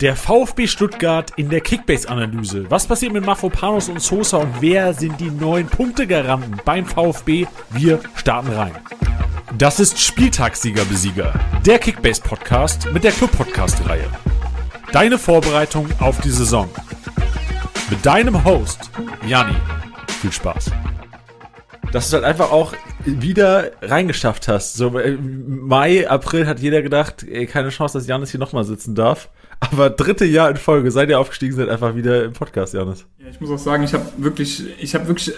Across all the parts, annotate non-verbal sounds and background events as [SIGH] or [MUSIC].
Der VfB Stuttgart in der Kickbase-Analyse. Was passiert mit Mafropanos und Sosa und wer sind die neuen Punktegaranten beim VfB? Wir starten rein. Das ist Spieltagssieger-Besieger, der Kickbase-Podcast mit der Club-Podcast-Reihe. Deine Vorbereitung auf die Saison. Mit deinem Host, Janni. Viel Spaß. Dass du halt einfach auch wieder reingeschafft hast. So äh, Mai, April hat jeder gedacht, ey, keine Chance, dass Janis hier nochmal sitzen darf. Aber dritte Jahr in Folge, seid ihr aufgestiegen seid, einfach wieder im Podcast, Janis. Ja, ich muss auch sagen, ich habe wirklich, ich habe wirklich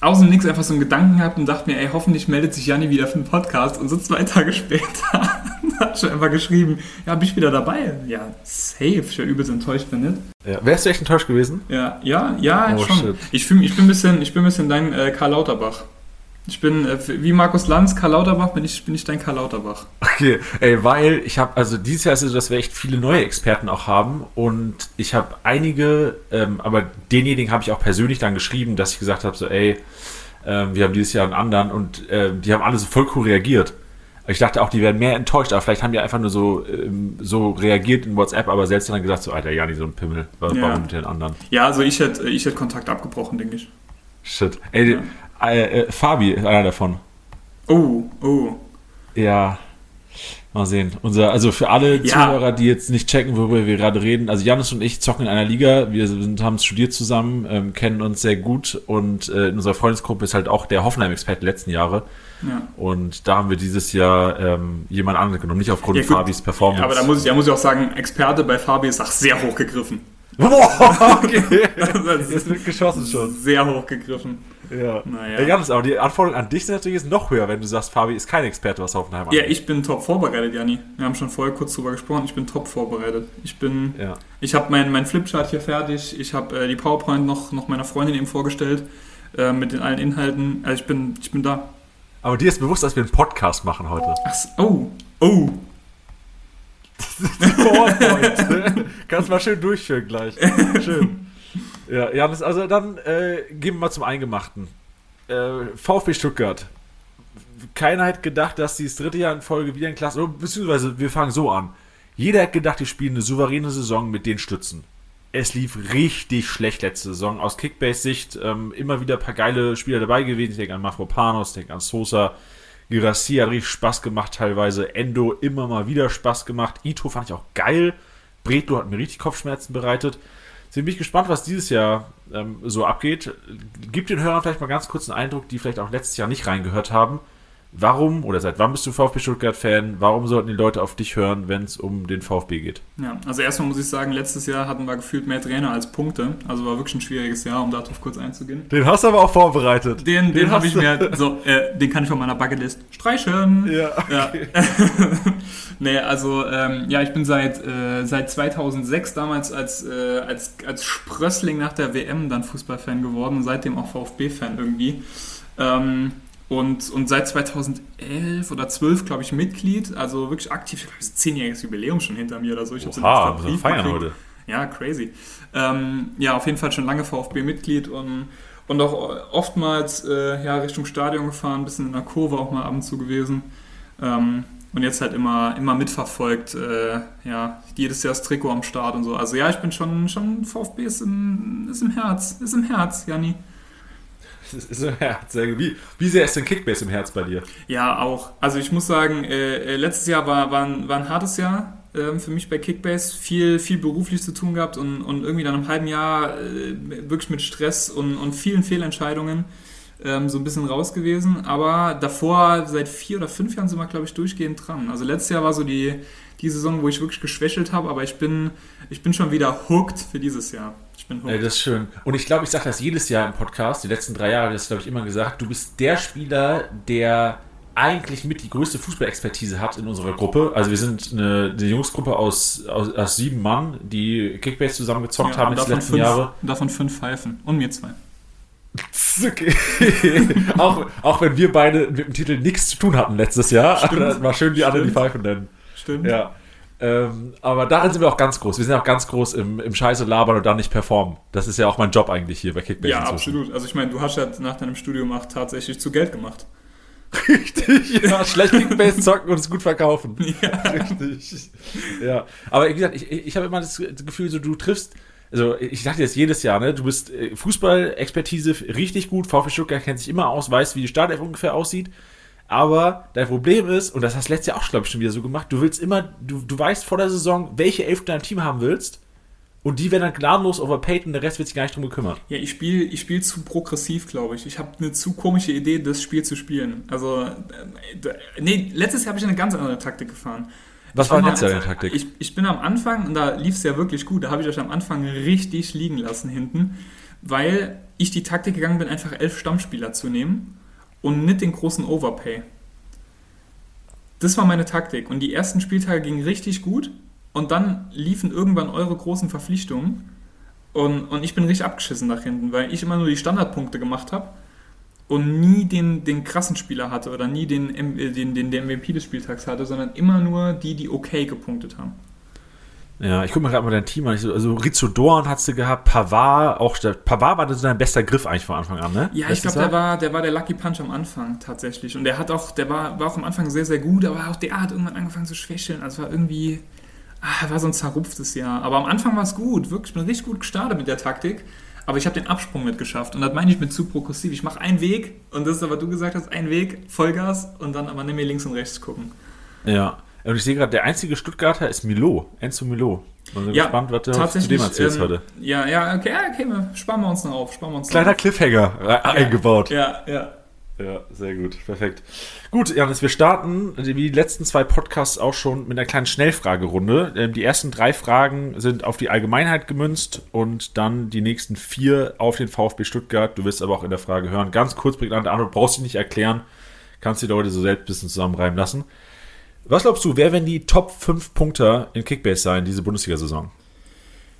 aus dem Nix einfach so einen Gedanken gehabt und dachte mir, ey, hoffentlich meldet sich Janni wieder für den Podcast. Und so zwei Tage später [LAUGHS] hat schon einfach geschrieben, ja, bin ich wieder dabei? Ja, safe. Ich wäre übelst enttäuscht, wenn nicht. Ja, wärst du echt enttäuscht gewesen? Ja, ja, ja, Oh, schon. shit. Ich, fühl, ich, bin ein bisschen, ich bin ein bisschen dein äh, Karl Lauterbach. Ich bin, äh, wie Markus Lanz, Karl Lauterbach, bin ich, bin ich dein Karl Lauterbach. Okay, ey, weil ich habe, also dieses Jahr ist es so, dass wir echt viele neue Experten auch haben und ich habe einige, ähm, aber denjenigen habe ich auch persönlich dann geschrieben, dass ich gesagt habe, so, ey, ähm, wir haben dieses Jahr einen anderen und ähm, die haben alle so voll cool reagiert. Ich dachte auch, die werden mehr enttäuscht, aber vielleicht haben die einfach nur so, ähm, so reagiert in WhatsApp, aber selbst dann gesagt, so, Alter, Jani, so ein Pimmel, warum Ja. mit den anderen? Ja, also ich hätte ich hätt Kontakt abgebrochen, denke ich. Shit. Ey, äh, äh, Fabi ist einer davon. Oh, oh. Ja, mal sehen. Unser, also für alle Ja. Zuhörer, die jetzt nicht checken, worüber wir gerade reden, also Janis und ich zocken in einer Liga, wir sind, haben studiert zusammen, ähm, kennen uns sehr gut und äh, in unserer Freundesgruppe ist halt auch der Hoffenheim-Experte der letzten Jahre Ja. und da haben wir dieses Jahr ähm, jemand anderen genommen, nicht aufgrund Ja. Fabis Performance. Aber da muss, ich, da muss ich auch sagen, Experte bei Fabi ist auch sehr hoch gegriffen. Boah, [LAUGHS] okay. [LAUGHS] Das Jetzt wird geschossen schon. Sehr hoch gegriffen. Ja. Naja. Ja, Janis, aber die Anforderung an dich ist natürlich jetzt noch höher, wenn du sagst, Fabi ist kein Experte, was Hoffenheim Ja, angeht. ich bin top vorbereitet, Janni. Wir haben schon vorher kurz drüber gesprochen. Ich bin top vorbereitet. Ich bin, Ja. ich habe mein, mein Flipchart hier fertig. Ich habe äh, die PowerPoint noch, noch meiner Freundin eben vorgestellt äh, mit den allen Inhalten. Also ich bin, ich bin da. Aber dir ist bewusst, dass wir einen Podcast machen heute. Ach, so, oh, oh. [LAUGHS] PowerPoint. Kannst mal schön durchführen gleich. [LAUGHS] Schön. Ja, Janis, also dann äh, gehen wir mal zum Eingemachten. Äh, VfB Stuttgart. Keiner hat gedacht, dass sie das dritte Jahr in Folge wieder in Klasse, beziehungsweise wir fangen so an. Jeder hat gedacht, die spielen eine souveräne Saison mit den Stützen. Es lief richtig schlecht letzte Saison. Aus Kickbase-Sicht ähm, immer wieder ein paar geile Spieler dabei gewesen. Ich denke an Mafropanos, denke an Sosa. Girassi hat richtig Spaß gemacht teilweise. Endo immer mal wieder Spaß gemacht. Ito fand ich auch geil. Bretlo hat mir richtig Kopfschmerzen bereitet. Sind mich gespannt, was dieses Jahr ähm, so abgeht. Gib den Hörern vielleicht mal ganz kurz einen Eindruck, die vielleicht auch letztes Jahr nicht reingehört haben. Warum oder seit wann bist du VfB Stuttgart-Fan? Warum sollten die Leute auf dich hören, wenn es um den VfB geht? Ja, also erstmal muss ich sagen, letztes Jahr hatten wir gefühlt mehr Trainer als Punkte. Also war wirklich ein schwieriges Jahr, um darauf kurz einzugehen. Den hast du aber auch vorbereitet. Den, den, habe hast ich mir, so, äh, den kann ich von meiner Bucketlist streichen. Ja, Ja. [LAUGHS] nee, also ähm, ja, ich bin seit, äh, seit 2006 damals als, äh, als, als Sprössling nach der WM dann Fußballfan geworden und seitdem auch VfB-Fan irgendwie. Ähm, und, und seit 2011 oder 12, glaube ich, Mitglied, also wirklich aktiv, ich glaube, es ist ein zehnjähriges Jubiläum schon hinter mir oder so. Ich habe so einen Brief feiern gekriegt. heute. Ja, crazy. Ähm, ja, auf jeden Fall schon lange VfB-Mitglied und, und auch oftmals äh, ja, Richtung Stadion gefahren, ein bisschen in der Kurve auch mal ab und zu gewesen. Ähm, und jetzt halt immer, immer mitverfolgt, äh, ja, jedes Jahr das Trikot am Start und so. Also ja, ich bin schon, schon VfB ist im, ist im Herz, ist im Herz, Janni. [LAUGHS] Das ist im Herz. Sehr gut. Wie, wie sehr ist denn Kickbase im Herz bei dir? Ja, auch. Also ich muss sagen, äh, äh, letztes Jahr war, war, ein, war ein hartes Jahr ähm, für mich bei Kickbase. Viel, viel beruflich zu tun gehabt und, und irgendwie dann im halben Jahr äh, wirklich mit Stress und, und vielen Fehlentscheidungen ähm, so ein bisschen raus gewesen. Aber davor, seit vier oder fünf Jahren sind wir, glaube ich, durchgehend dran. Also letztes Jahr war so die, die Saison, wo ich wirklich geschwächelt habe, aber ich bin, ich bin schon wieder hooked für dieses Jahr. Bin Ey, hooked. das ist schön. Und ich glaube, ich sage das jedes Jahr im Podcast, die letzten drei Jahre, habe ich das glaube ich immer gesagt, du bist der Spieler, der eigentlich mit die größte Fußballexpertise hat in unserer Gruppe. Also wir sind eine, eine Jungsgruppe aus, aus, aus sieben Mann, die Kickbase zusammengezockt haben jetzt die letzten fünf, Jahre. davon fünf Pfeifen und mir zwei. [LAUGHS] Okay. [LAUGHS] auch, auch wenn wir beide mit dem Titel nichts zu tun hatten letztes Jahr. Stimmt. [LAUGHS] War schön, die anderen die. Pfeifen nennen. Stimmt. Ja. Ähm, aber darin sind wir auch ganz groß. Wir sind auch ganz groß im, im Scheiße labern und dann nicht performen. Das ist ja auch mein Job eigentlich hier bei Kickbase. Ja, absolut. Also ich meine, du hast ja nach deinem Studium auch tatsächlich zu Geld gemacht. Richtig, ja, [LAUGHS] schlecht Kickbase zocken und es gut verkaufen. [LAUGHS] Ja. Richtig. Ja, aber wie gesagt, ich, ich habe immer das Gefühl, so du triffst, also ich dachte jetzt jedes Jahr, ne, du bist äh, Fußball-Expertise richtig gut, VfB Stuttgart kennt sich immer aus, weiß, wie die Startelf ungefähr aussieht. Aber dein Problem ist, und das hast du letztes Jahr auch, glaube ich, schon wieder so gemacht, du willst immer, du, du weißt vor der Saison, welche Elf du dein Team haben willst. Und die werden dann gnadenlos overpaid und der Rest wird sich gar nicht drum gekümmert. Ja, ich spiele ich spiel zu progressiv, glaube ich. Ich habe eine zu komische Idee, das Spiel zu spielen. Also, äh, nee, letztes Jahr habe ich eine ganz andere Taktik gefahren. Was war letztes Jahr deine Taktik? Ich, ich bin am Anfang, und da lief es ja wirklich gut, da habe ich euch am Anfang richtig liegen lassen hinten, weil ich die Taktik gegangen bin, einfach elf Stammspieler zu nehmen und nicht den großen Overpay. Das war meine Taktik. Und die ersten Spieltage gingen richtig gut. Und dann liefen irgendwann eure großen Verpflichtungen. Und, und ich bin richtig abgeschissen nach hinten, weil ich immer nur die Standardpunkte gemacht habe und nie den, den krassen Spieler hatte oder nie den, äh, den, den, den MVP des Spieltags hatte, sondern immer nur die, die okay gepunktet haben. Ja, ich gucke mir gerade mal dein Team an. Also Rizzo Dorn hast du gehabt, Pavard, auch Pavard war das dein bester Griff eigentlich von Anfang an, ne? Ja, ich glaube, der war, der war der Lucky Punch am Anfang tatsächlich. Und der hat auch, der war, war auch am Anfang sehr, sehr gut, aber auch der hat irgendwann angefangen zu schwächeln. Also war irgendwie, ah, war so ein zerrupftes Jahr. Aber am Anfang war es gut, wirklich, ich bin richtig gut gestartet mit der Taktik. Aber ich habe den Absprung mit geschafft. Und das meine ich mit zu progressiv. Ich mache einen Weg und das ist aber, du gesagt hast, ein Weg, Vollgas und dann aber nimm mir links und rechts gucken. Ja. Und ich sehe gerade, der einzige Stuttgarter ist Milo, Enzo Milo. Ich bin ja, gespannt, was du zu dem erzählst ähm, heute. Ja, ja, okay, okay, sparen wir uns noch auf. Sparen wir uns Kleiner Cliffhanger ja, eingebaut. Ja, ja. Ja, sehr gut, perfekt. Gut, Janis, wir starten, wie die letzten zwei Podcasts auch schon, mit einer kleinen Schnellfragerunde. Ähm, die ersten drei Fragen sind auf die Allgemeinheit gemünzt und dann die nächsten vier auf den VfB Stuttgart. Du wirst aber auch in der Frage hören. Ganz kurz, prägnante Antwort, brauchst du nicht erklären. Kannst die Leute so selbst ein bisschen zusammenreimen lassen. Was glaubst du, wer werden die Top 5 Punkter in Kickbase sein, diese Bundesliga-Saison?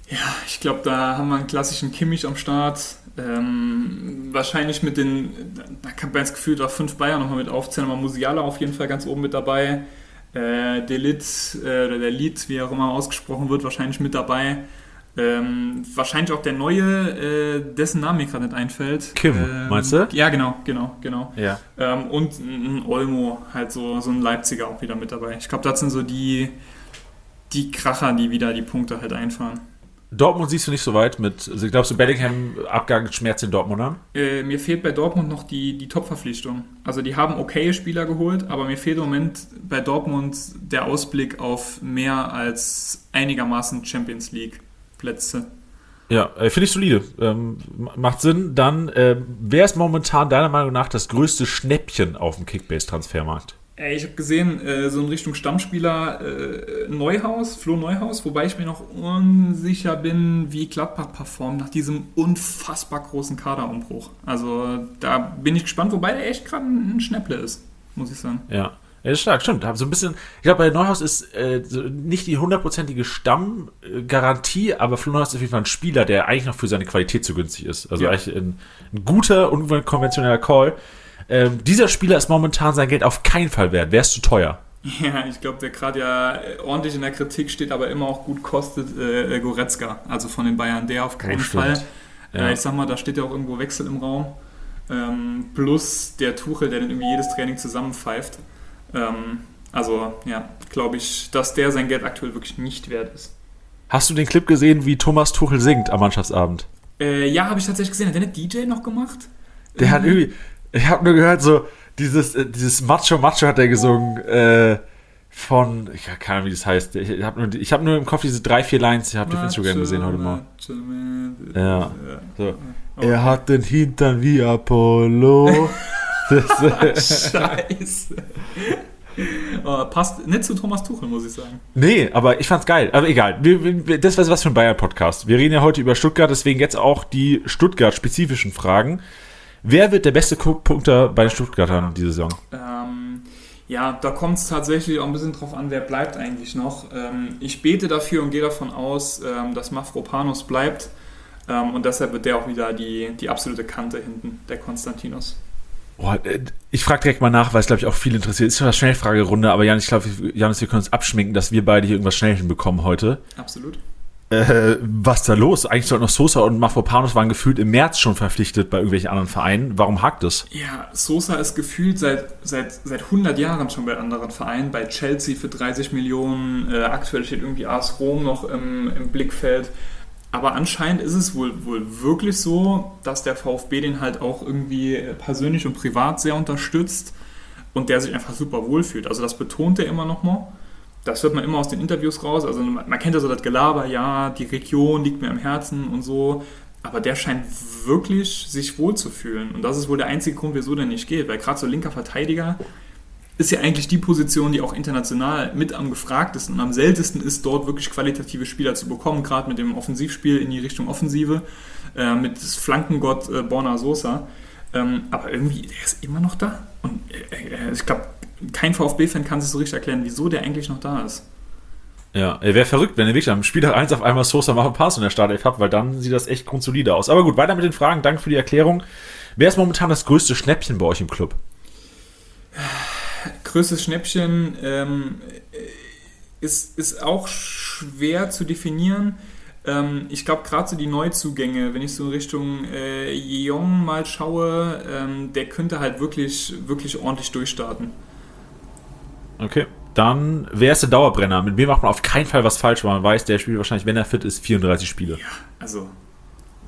Ja, ich glaube, da haben wir einen klassischen Kimmich am Start. Ähm, wahrscheinlich mit den, da kann man das Gefühl, da fünf Bayern nochmal mit aufzählen, aber Musiala auf jeden Fall ganz oben mit dabei. Äh, Delit, äh, oder der Lied, wie auch immer ausgesprochen wird, wahrscheinlich mit dabei. Ähm, wahrscheinlich auch der neue, äh, dessen Name mir gerade nicht einfällt. Kim, ähm, meinst du? Ja, genau, genau, genau. Ja. Ähm, und ein Olmo, halt so, so ein Leipziger auch wieder mit dabei. Ich glaube, das sind so die, die Kracher, die wieder die Punkte halt einfahren. Dortmund siehst du nicht so weit mit, also glaubst du, Bellingham Abgang schmerzt den Dortmundern? Äh, mir fehlt bei Dortmund noch die, die Top-Verpflichtung. Also die haben okay Spieler geholt, aber mir fehlt im Moment bei Dortmund der Ausblick auf mehr als einigermaßen Champions League Plätze. Ja, äh, finde ich solide. Ähm, macht Sinn. Dann, äh, wer ist momentan deiner Meinung nach das größte Schnäppchen auf dem Kickbase-Transfermarkt? Ey, ich habe gesehen, äh, so in Richtung Stammspieler äh, Neuhaus, Flo Neuhaus, wobei ich mir noch unsicher bin, wie Gladbach performt nach diesem unfassbar großen Kaderumbruch. Also da bin ich gespannt, wobei der echt gerade ein Schnäpple ist, muss ich sagen. Ja. Ja, ist stark, stimmt. So ein bisschen, ich glaube, bei Neuhaus ist äh, so nicht die hundertprozentige Stammgarantie, aber Flo Neuhaus ist auf jeden Fall ein Spieler, der eigentlich noch für seine Qualität zu günstig ist. Also ja. eigentlich ein, ein guter, unkonventioneller Call. Ähm, dieser Spieler ist momentan sein Geld auf keinen Fall wert. Wäre es zu teuer. [LAUGHS] Ja, ich glaube, der gerade ja ordentlich in der Kritik steht, aber immer auch gut kostet, äh, Goretzka, also von den Bayern. Der auf keinen oh, Fall. Ja. Äh, ich sag mal, da steht ja auch irgendwo Wechsel im Raum. Ähm, plus der Tuchel, der dann irgendwie jedes Training zusammenpfeift. Ähm, also, ja, glaube ich, dass der sein Geld aktuell wirklich nicht wert ist. Hast du den Clip gesehen, wie Thomas Tuchel singt am Mannschaftsabend? Äh, ja, habe ich tatsächlich gesehen. Hat der eine DJ noch gemacht? Der hat irgendwie, ich habe nur gehört, so dieses, äh, dieses Macho Macho hat er gesungen äh, von, ich keine Ahnung, wie das heißt. Ich habe nur, hab nur im Kopf diese drei, vier Lines. Ich habe auf Instagram gesehen heute Morgen. Ja. So. Oh. Er hat den Hintern wie Apollo. [LAUGHS] das, [LAUGHS] Scheiße. Oh, passt nicht zu Thomas Tuchel, muss ich sagen. Nee, aber ich fand's geil. Aber egal. Wir, wir, das war was für ein Bayern-Podcast. Wir reden ja heute über Stuttgart, deswegen jetzt auch die Stuttgart-spezifischen Fragen. Wer wird der beste Punkter bei den Stuttgartern diese Saison? Ähm, ja, da kommt es tatsächlich auch ein bisschen drauf an, wer bleibt eigentlich noch. Ähm, ich bete dafür und gehe davon aus, ähm, dass Mafropanos bleibt. Ähm, und deshalb wird der auch wieder die, die absolute Kante hinten, der Konstantinos. Oh, ich frage direkt mal nach, weil es, glaube ich, auch viel interessiert. Ist schon eine Schnellfragerunde, aber Janis, ich glaube, Janis, wir können uns abschminken, dass wir beide hier irgendwas schnell hinbekommen heute. Absolut. äh, was da los? Eigentlich sollten noch Sosa und Mafropanos waren gefühlt im März schon verpflichtet bei irgendwelchen anderen Vereinen. Warum hakt es? Ja, Sosa ist gefühlt seit, seit, seit 100 Jahren schon bei anderen Vereinen. Bei Chelsea für 30 Millionen. Äh, aktuell steht irgendwie AS Rom noch im, im Blickfeld. Aber anscheinend ist es wohl, wohl wirklich so, dass der VfB den halt auch irgendwie persönlich und privat sehr unterstützt und der sich einfach super wohlfühlt. Also das betont er immer noch mal das hört man immer aus den Interviews raus. Also man kennt ja so das Gelaber, ja, die Region liegt mir am Herzen und so. Aber der scheint wirklich sich wohlzufühlen. Und das ist wohl der einzige Grund, wieso der nicht geht. Weil gerade so linker Verteidiger ist ja eigentlich die Position, die auch international mit am gefragtesten und am seltensten ist, dort wirklich qualitative Spieler zu bekommen, gerade mit dem Offensivspiel in die Richtung Offensive, äh, mit Flankengott äh, Borna Sosa. Ähm, aber irgendwie, der ist immer noch da. Und äh, äh ich glaube, kein VfB-Fan kann sich so richtig erklären, wieso der eigentlich noch da ist. Ja, wäre verrückt, wenn ihr wirklich am Spieltag 1 auf einmal Sosa machen Pass in der Startelf habt, weil dann sieht das echt grundsolide aus. Aber gut, weiter mit den Fragen. Danke für die Erklärung. Wer ist momentan das größte Schnäppchen bei euch im Club? Größtes Schnäppchen ähm, ist, ist auch schwer zu definieren. Ähm, ich glaube, gerade so die Neuzugänge, wenn ich so in Richtung äh, Jeong mal schaue, ähm, der könnte halt wirklich, wirklich ordentlich durchstarten. Okay. Dann, wer ist der Dauerbrenner? Mit mir macht man auf keinen Fall was falsch, weil man weiß, der spielt wahrscheinlich, wenn er fit ist, 34 Spiele. Ja, also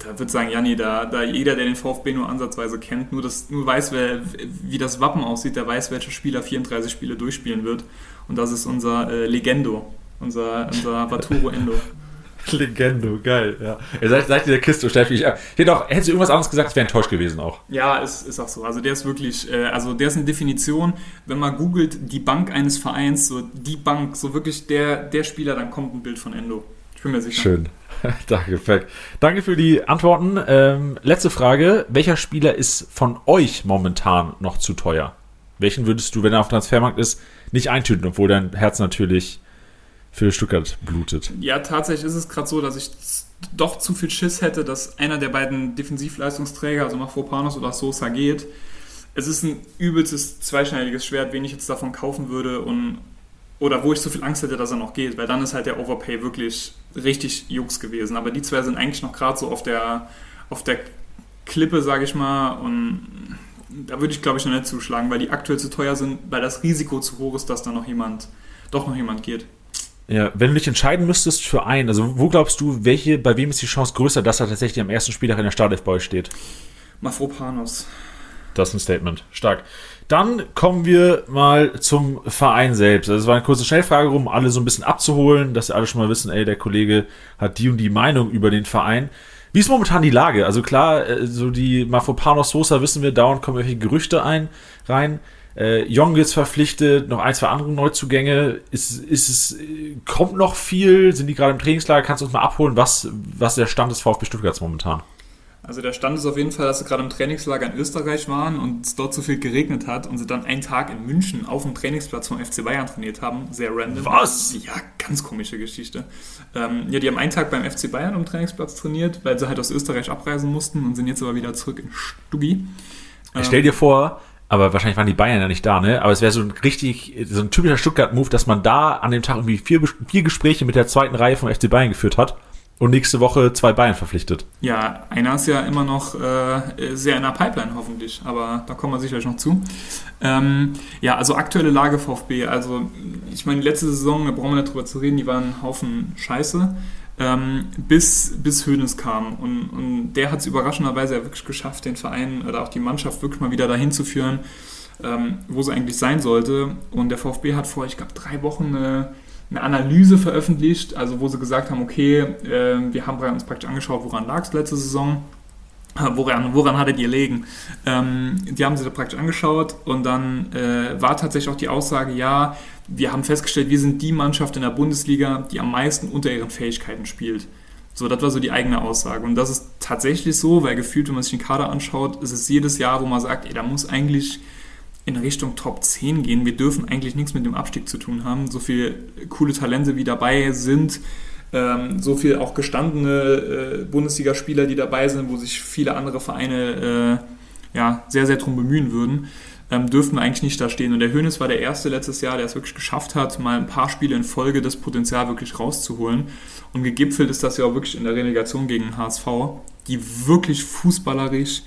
da würde sagen, Janni, da, da jeder, der den VfB nur ansatzweise kennt, nur, das, nur weiß, wer, wie das Wappen aussieht, der weiß, welcher Spieler 34 Spiele durchspielen wird. Und das ist unser äh, Legendo, unser, unser Baturo Endo. [LAUGHS] Legendo, geil, ja. Seid, seid ihr der Kiste, Steffi. Ich, ich auch, hättest du irgendwas anderes gesagt, ich wäre enttäuscht gewesen auch. Ja, ist, ist auch so. Also der ist wirklich, äh, also der ist eine Definition, wenn man googelt, die Bank eines Vereins, so die Bank, so wirklich der, der Spieler, dann kommt ein Bild von Endo. Ich bin mir sicher. Schön. [LAUGHS] Danke, perfekt. Danke für die Antworten. Ähm, letzte Frage. Welcher Spieler ist von euch momentan noch zu teuer? Welchen würdest du, wenn er auf Transfermarkt ist, nicht eintüten, obwohl dein Herz natürlich für Stuttgart blutet. Ja, tatsächlich ist es gerade so, dass ich doch zu viel Schiss hätte, dass einer der beiden Defensivleistungsträger, also Mafropanos oder Sosa, geht. Es ist ein übelstes zweischneidiges Schwert, wen ich jetzt davon kaufen würde und oder wo ich so viel Angst hätte, dass er noch geht, weil dann ist halt der Overpay wirklich richtig Jux gewesen. Aber die zwei sind eigentlich noch gerade so auf der, auf der Klippe, sage ich mal, und da würde ich glaube ich noch nicht zuschlagen, weil die aktuell zu teuer sind, weil das Risiko zu hoch ist, dass da noch jemand, doch noch jemand geht. Ja, wenn du dich entscheiden müsstest für einen, also wo glaubst du, welche, bei wem ist die Chance größer, dass er tatsächlich am ersten Spieltag in der Startelf bei euch steht? Mafropanos. Das ist ein Statement. Stark. Dann kommen wir mal zum Verein selbst. Also es war eine kurze Schnellfrage rum, alle so ein bisschen abzuholen, dass alle schon mal wissen, ey, der Kollege hat die und die Meinung über den Verein. Wie ist momentan die Lage? Also klar, äh, so die Mafropanos Sosa wissen wir, dauernd kommen irgendwelche Gerüchte ein, rein. Äh, Jong ist verpflichtet, noch ein, zwei andere Neuzugänge. Ist, ist es, kommt noch viel? Sind die gerade im Trainingslager? Kannst du uns mal abholen, was, was der Stand des VfB Stuttgarts momentan? Also der Stand ist auf jeden Fall, dass sie gerade im Trainingslager in Österreich waren und es dort zu viel geregnet hat und sie dann einen Tag in München auf dem Trainingsplatz vom FC Bayern trainiert haben. Sehr random. Was? Ja, ganz komische Geschichte. Ähm, ja, die haben einen Tag beim FC Bayern am Trainingsplatz trainiert, weil sie halt aus Österreich abreisen mussten und sind jetzt aber wieder zurück in Stuggi. Ähm, Stell dir vor, aber wahrscheinlich waren die Bayern ja nicht da, ne? Aber es wäre so ein richtig, so ein typischer Stuttgart-Move, dass man da an dem Tag irgendwie vier, vier Gespräche mit der zweiten Reihe vom FC Bayern geführt hat und nächste Woche zwei Bayern verpflichtet. Ja, einer ist ja immer noch äh, sehr in der Pipeline hoffentlich, aber da kommen wir sicherlich noch zu. Ähm, ja, also aktuelle Lage VfB, also ich meine, letzte Saison, da brauchen wir nicht drüber zu reden, die waren ein Haufen Scheiße ähm, bis, bis Hoeneß kam. Und, und der hat es überraschenderweise ja wirklich geschafft, den Verein oder auch die Mannschaft wirklich mal wieder dahin zu führen, ähm, wo sie eigentlich sein sollte. Und der VfB hat vor, ich glaube, drei Wochen eine, eine, Analyse veröffentlicht, also wo sie gesagt haben, okay, äh, wir haben uns praktisch angeschaut, woran lag es letzte Saison Woran, woran hattet ihr legen? Ähm, die haben sie da praktisch angeschaut und dann äh, war tatsächlich auch die Aussage, ja, wir haben festgestellt, wir sind die Mannschaft in der Bundesliga, die am meisten unter ihren Fähigkeiten spielt. So, das war so die eigene Aussage. Und das ist tatsächlich so, weil gefühlt, wenn man sich den Kader anschaut, ist es jedes Jahr, wo man sagt, ey, da muss eigentlich in Richtung Top 10 gehen. Wir dürfen eigentlich nichts mit dem Abstieg zu tun haben. So viele coole Talente wie dabei sind, ähm, so viel auch gestandene äh, Bundesligaspieler, die dabei sind, wo sich viele andere Vereine äh, ja, sehr, sehr drum bemühen würden. ähm, dürften eigentlich nicht da stehen. Und der Hönes war der erste letztes Jahr, der es wirklich geschafft hat, mal ein paar Spiele in Folge das Potenzial wirklich rauszuholen. Und gegipfelt ist das ja auch wirklich in der Relegation gegen HSV, die wirklich fußballerisch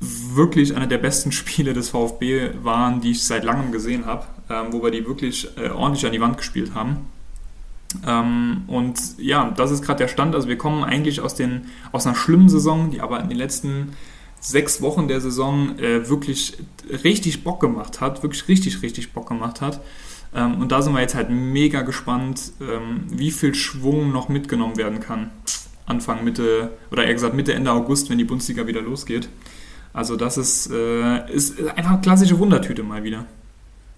wirklich einer der besten Spiele des VfB waren, die ich seit langem gesehen habe, ähm, wo wir die wirklich äh, ordentlich an die Wand gespielt haben. Ähm, und ja, das ist gerade der Stand. Also wir kommen eigentlich aus, den, aus einer schlimmen Saison, die aber in den letzten sechs Wochen der Saison äh, wirklich richtig Bock gemacht hat, wirklich richtig, richtig Bock gemacht hat. Ähm, und da sind wir jetzt halt mega gespannt, ähm, wie viel Schwung noch mitgenommen werden kann. Anfang, Mitte, oder eher gesagt Mitte, Ende August, wenn die Bundesliga wieder losgeht. Also das ist, äh, ist einfach eine klassische Wundertüte mal wieder.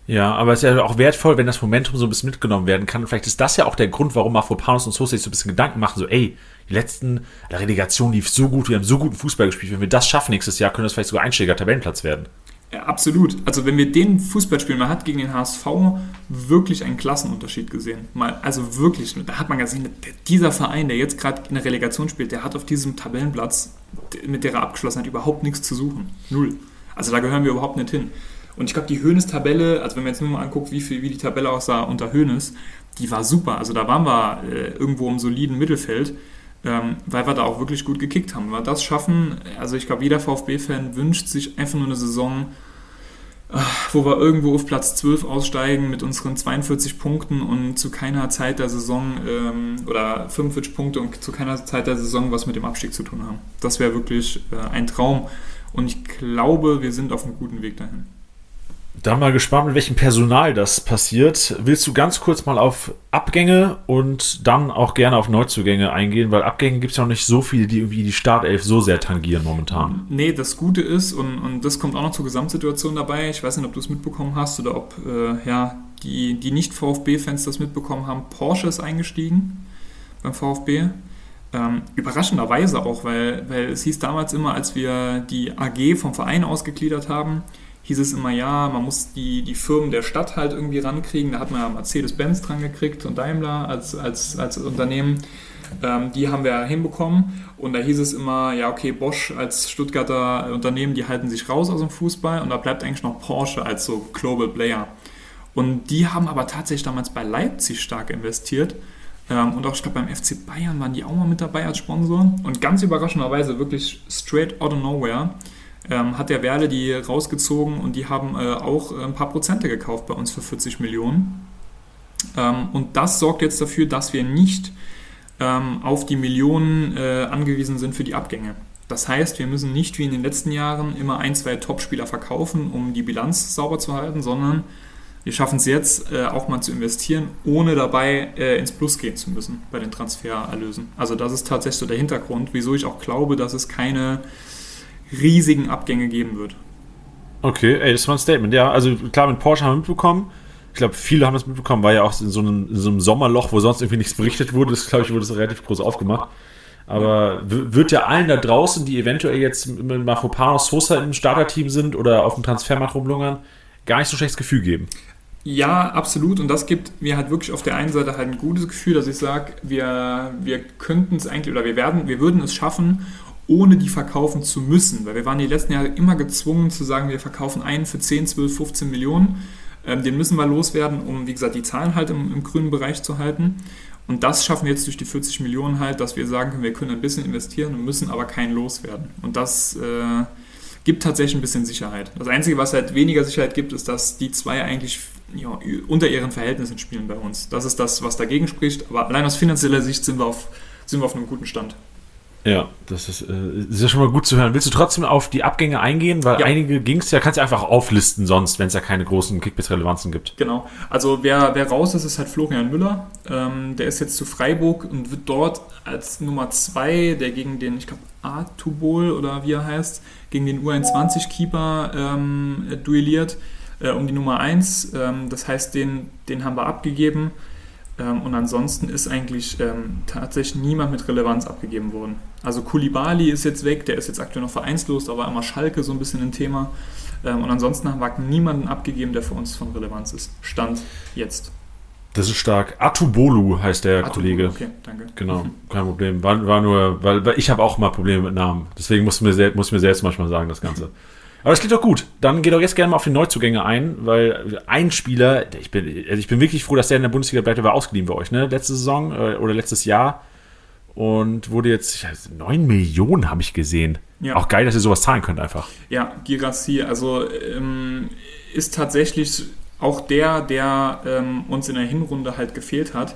Ja, aber es ist ja auch wertvoll, wenn das Momentum so ein bisschen mitgenommen werden kann. Vielleicht ist das ja auch der Grund, warum Mafropanos und Sosa sich so ein bisschen Gedanken machen, so, ey, die letzten der Relegation lief so gut, wir haben so guten Fußball gespielt. Wenn wir das schaffen nächstes Jahr, könnte das vielleicht sogar Einsteiger Tabellenplatz werden. Ja, absolut. Also wenn wir den Fußballspiel, man hat gegen den HSV wirklich einen Klassenunterschied gesehen. Mal, also wirklich, da hat man gesehen, dieser Verein, der jetzt gerade in der Relegation spielt, der hat auf diesem Tabellenplatz, mit der er abgeschlossen hat, überhaupt nichts zu suchen. Null. Also da gehören wir überhaupt nicht hin. Und ich glaube, die Hönes-Tabelle, also wenn man jetzt nur mal anguckt, wie, viel, wie die Tabelle aussah unter Hönes, die war super. Also da waren wir äh, irgendwo im soliden Mittelfeld ähm, weil wir da auch wirklich gut gekickt haben. Wenn wir das schaffen, also ich glaube, jeder VfB-Fan wünscht sich einfach nur eine Saison, wo wir irgendwo auf Platz 12 aussteigen mit unseren 42 Punkten und zu keiner Zeit der Saison ähm, oder 45 Punkte und zu keiner Zeit der Saison was mit dem Abstieg zu tun haben. Das wäre wirklich äh, ein Traum und ich glaube, wir sind auf einem guten Weg dahin. Dann mal gespannt, mit welchem Personal das passiert. Willst du ganz kurz mal auf Abgänge und dann auch gerne auf Neuzugänge eingehen? Weil Abgänge gibt es ja noch nicht so viele, die irgendwie die Startelf so sehr tangieren momentan. Nee, das Gute ist, und, und das kommt auch noch zur Gesamtsituation dabei, ich weiß nicht, ob du es mitbekommen hast oder ob äh, ja, die, die Nicht-VfB-Fans das mitbekommen haben, Porsche ist eingestiegen beim VfB. Ähm, überraschenderweise auch, weil, weil es hieß damals immer, als wir die AG vom Verein ausgegliedert haben, hieß es immer, ja, man muss die, die Firmen der Stadt halt irgendwie rankriegen. Da hat man ja Mercedes-Benz dran gekriegt und Daimler als, als, als Unternehmen. Ähm, die haben wir hinbekommen. Und da hieß es immer, ja, okay, Bosch als Stuttgarter Unternehmen, die halten sich raus aus dem Fußball und da bleibt eigentlich noch Porsche als so Global Player. Und die haben aber tatsächlich damals bei Leipzig stark investiert. Ähm, und auch, ich glaube, beim FC Bayern waren die auch mal mit dabei als Sponsor. Und ganz überraschenderweise, wirklich straight out of nowhere, ähm, hat der Werle die rausgezogen und die haben äh, auch äh, ein paar Prozente gekauft bei uns für 40 Millionen. Ähm, und das sorgt jetzt dafür, dass wir nicht ähm, auf die Millionen äh, angewiesen sind für die Abgänge. Das heißt, wir müssen nicht wie in den letzten Jahren immer ein, zwei Topspieler verkaufen, um die Bilanz sauber zu halten, sondern wir schaffen es jetzt äh, auch mal zu investieren, ohne dabei äh, ins Plus gehen zu müssen bei den Transfererlösen. Also das ist tatsächlich so der Hintergrund, wieso ich auch glaube, dass es keine riesigen Abgänge geben wird. Okay, ey, das war ein Statement. Ja, also klar, mit Porsche haben wir mitbekommen. Ich glaube, viele haben das mitbekommen, war ja auch in so, einem, in so einem Sommerloch, wo sonst irgendwie nichts berichtet wurde. Das, glaube ich, wurde das relativ groß aufgemacht. Aber wird ja allen da draußen, die eventuell jetzt mit Mafropanos Sosa im Starterteam sind oder auf dem Transfermarkt rumlungern, gar nicht so schlechtes Gefühl geben. Ja, absolut. Und das gibt mir halt wirklich auf der einen Seite halt ein gutes Gefühl, dass ich sage, wir, wir könnten es eigentlich oder wir werden, wir würden es schaffen, ohne die verkaufen zu müssen. Weil wir waren die letzten Jahre immer gezwungen zu sagen, wir verkaufen einen für 10, 12, 15 Millionen. Ähm, den müssen wir loswerden, um, wie gesagt, die Zahlen halt im, im, grünen Bereich zu halten. Und das schaffen wir jetzt durch die 40 Millionen halt, dass wir sagen können, wir können ein bisschen investieren und müssen aber keinen loswerden. Und das äh, gibt tatsächlich ein bisschen Sicherheit. Das Einzige, was halt weniger Sicherheit gibt, ist, dass die zwei eigentlich ja, unter ihren Verhältnissen spielen bei uns. Das ist das, was dagegen spricht. Aber allein aus finanzieller Sicht sind wir auf, sind wir auf einem guten Stand. Ja, das ist, äh, ist ja schon mal gut zu hören. Willst du trotzdem auf die Abgänge eingehen? Weil ja. einige ging es ja, kannst du einfach auflisten sonst, wenn es ja keine großen Kickbase-Relevanzen gibt. Genau. Also wer, wer raus ist, ist halt Florian Müller. Ähm, der ist jetzt zu Freiburg und wird dort als Nummer 2, der gegen den, ich glaube, Artubol oder wie er heißt, gegen den U21-Keeper ähm, duelliert äh, um die Nummer 1. Ähm, das heißt, den, den haben wir abgegeben. Ähm, und ansonsten ist eigentlich ähm, tatsächlich niemand mit Relevanz abgegeben worden. Also Kulibali ist jetzt weg, der ist jetzt aktuell noch vereinslos, aber immer Schalke so ein bisschen ein Thema. Ähm, und ansonsten haben wir niemanden abgegeben, der für uns von Relevanz ist. Stand jetzt. Das ist stark. Atubolu heißt der Atubolu, Kollege. Okay, danke. Genau, kein Problem. War, war nur, weil, weil ich habe auch mal Probleme mit Namen. Deswegen muss mir, muss mir selbst manchmal sagen, das Ganze. [LAUGHS] Aber das klingt doch gut. Dann geht doch jetzt gerne mal auf die Neuzugänge ein, weil ein Spieler, ich bin, also ich bin wirklich froh, dass der in der Bundesliga bleibt, der war ausgeliehen bei euch, ne? Letzte Saison äh, oder letztes Jahr. Und wurde jetzt, ja, 9 Millionen habe ich gesehen. Ja. Auch geil, dass ihr sowas zahlen könnt einfach. Ja, Girassi, also ähm, ist tatsächlich auch der, der ähm, uns in der Hinrunde halt gefehlt hat.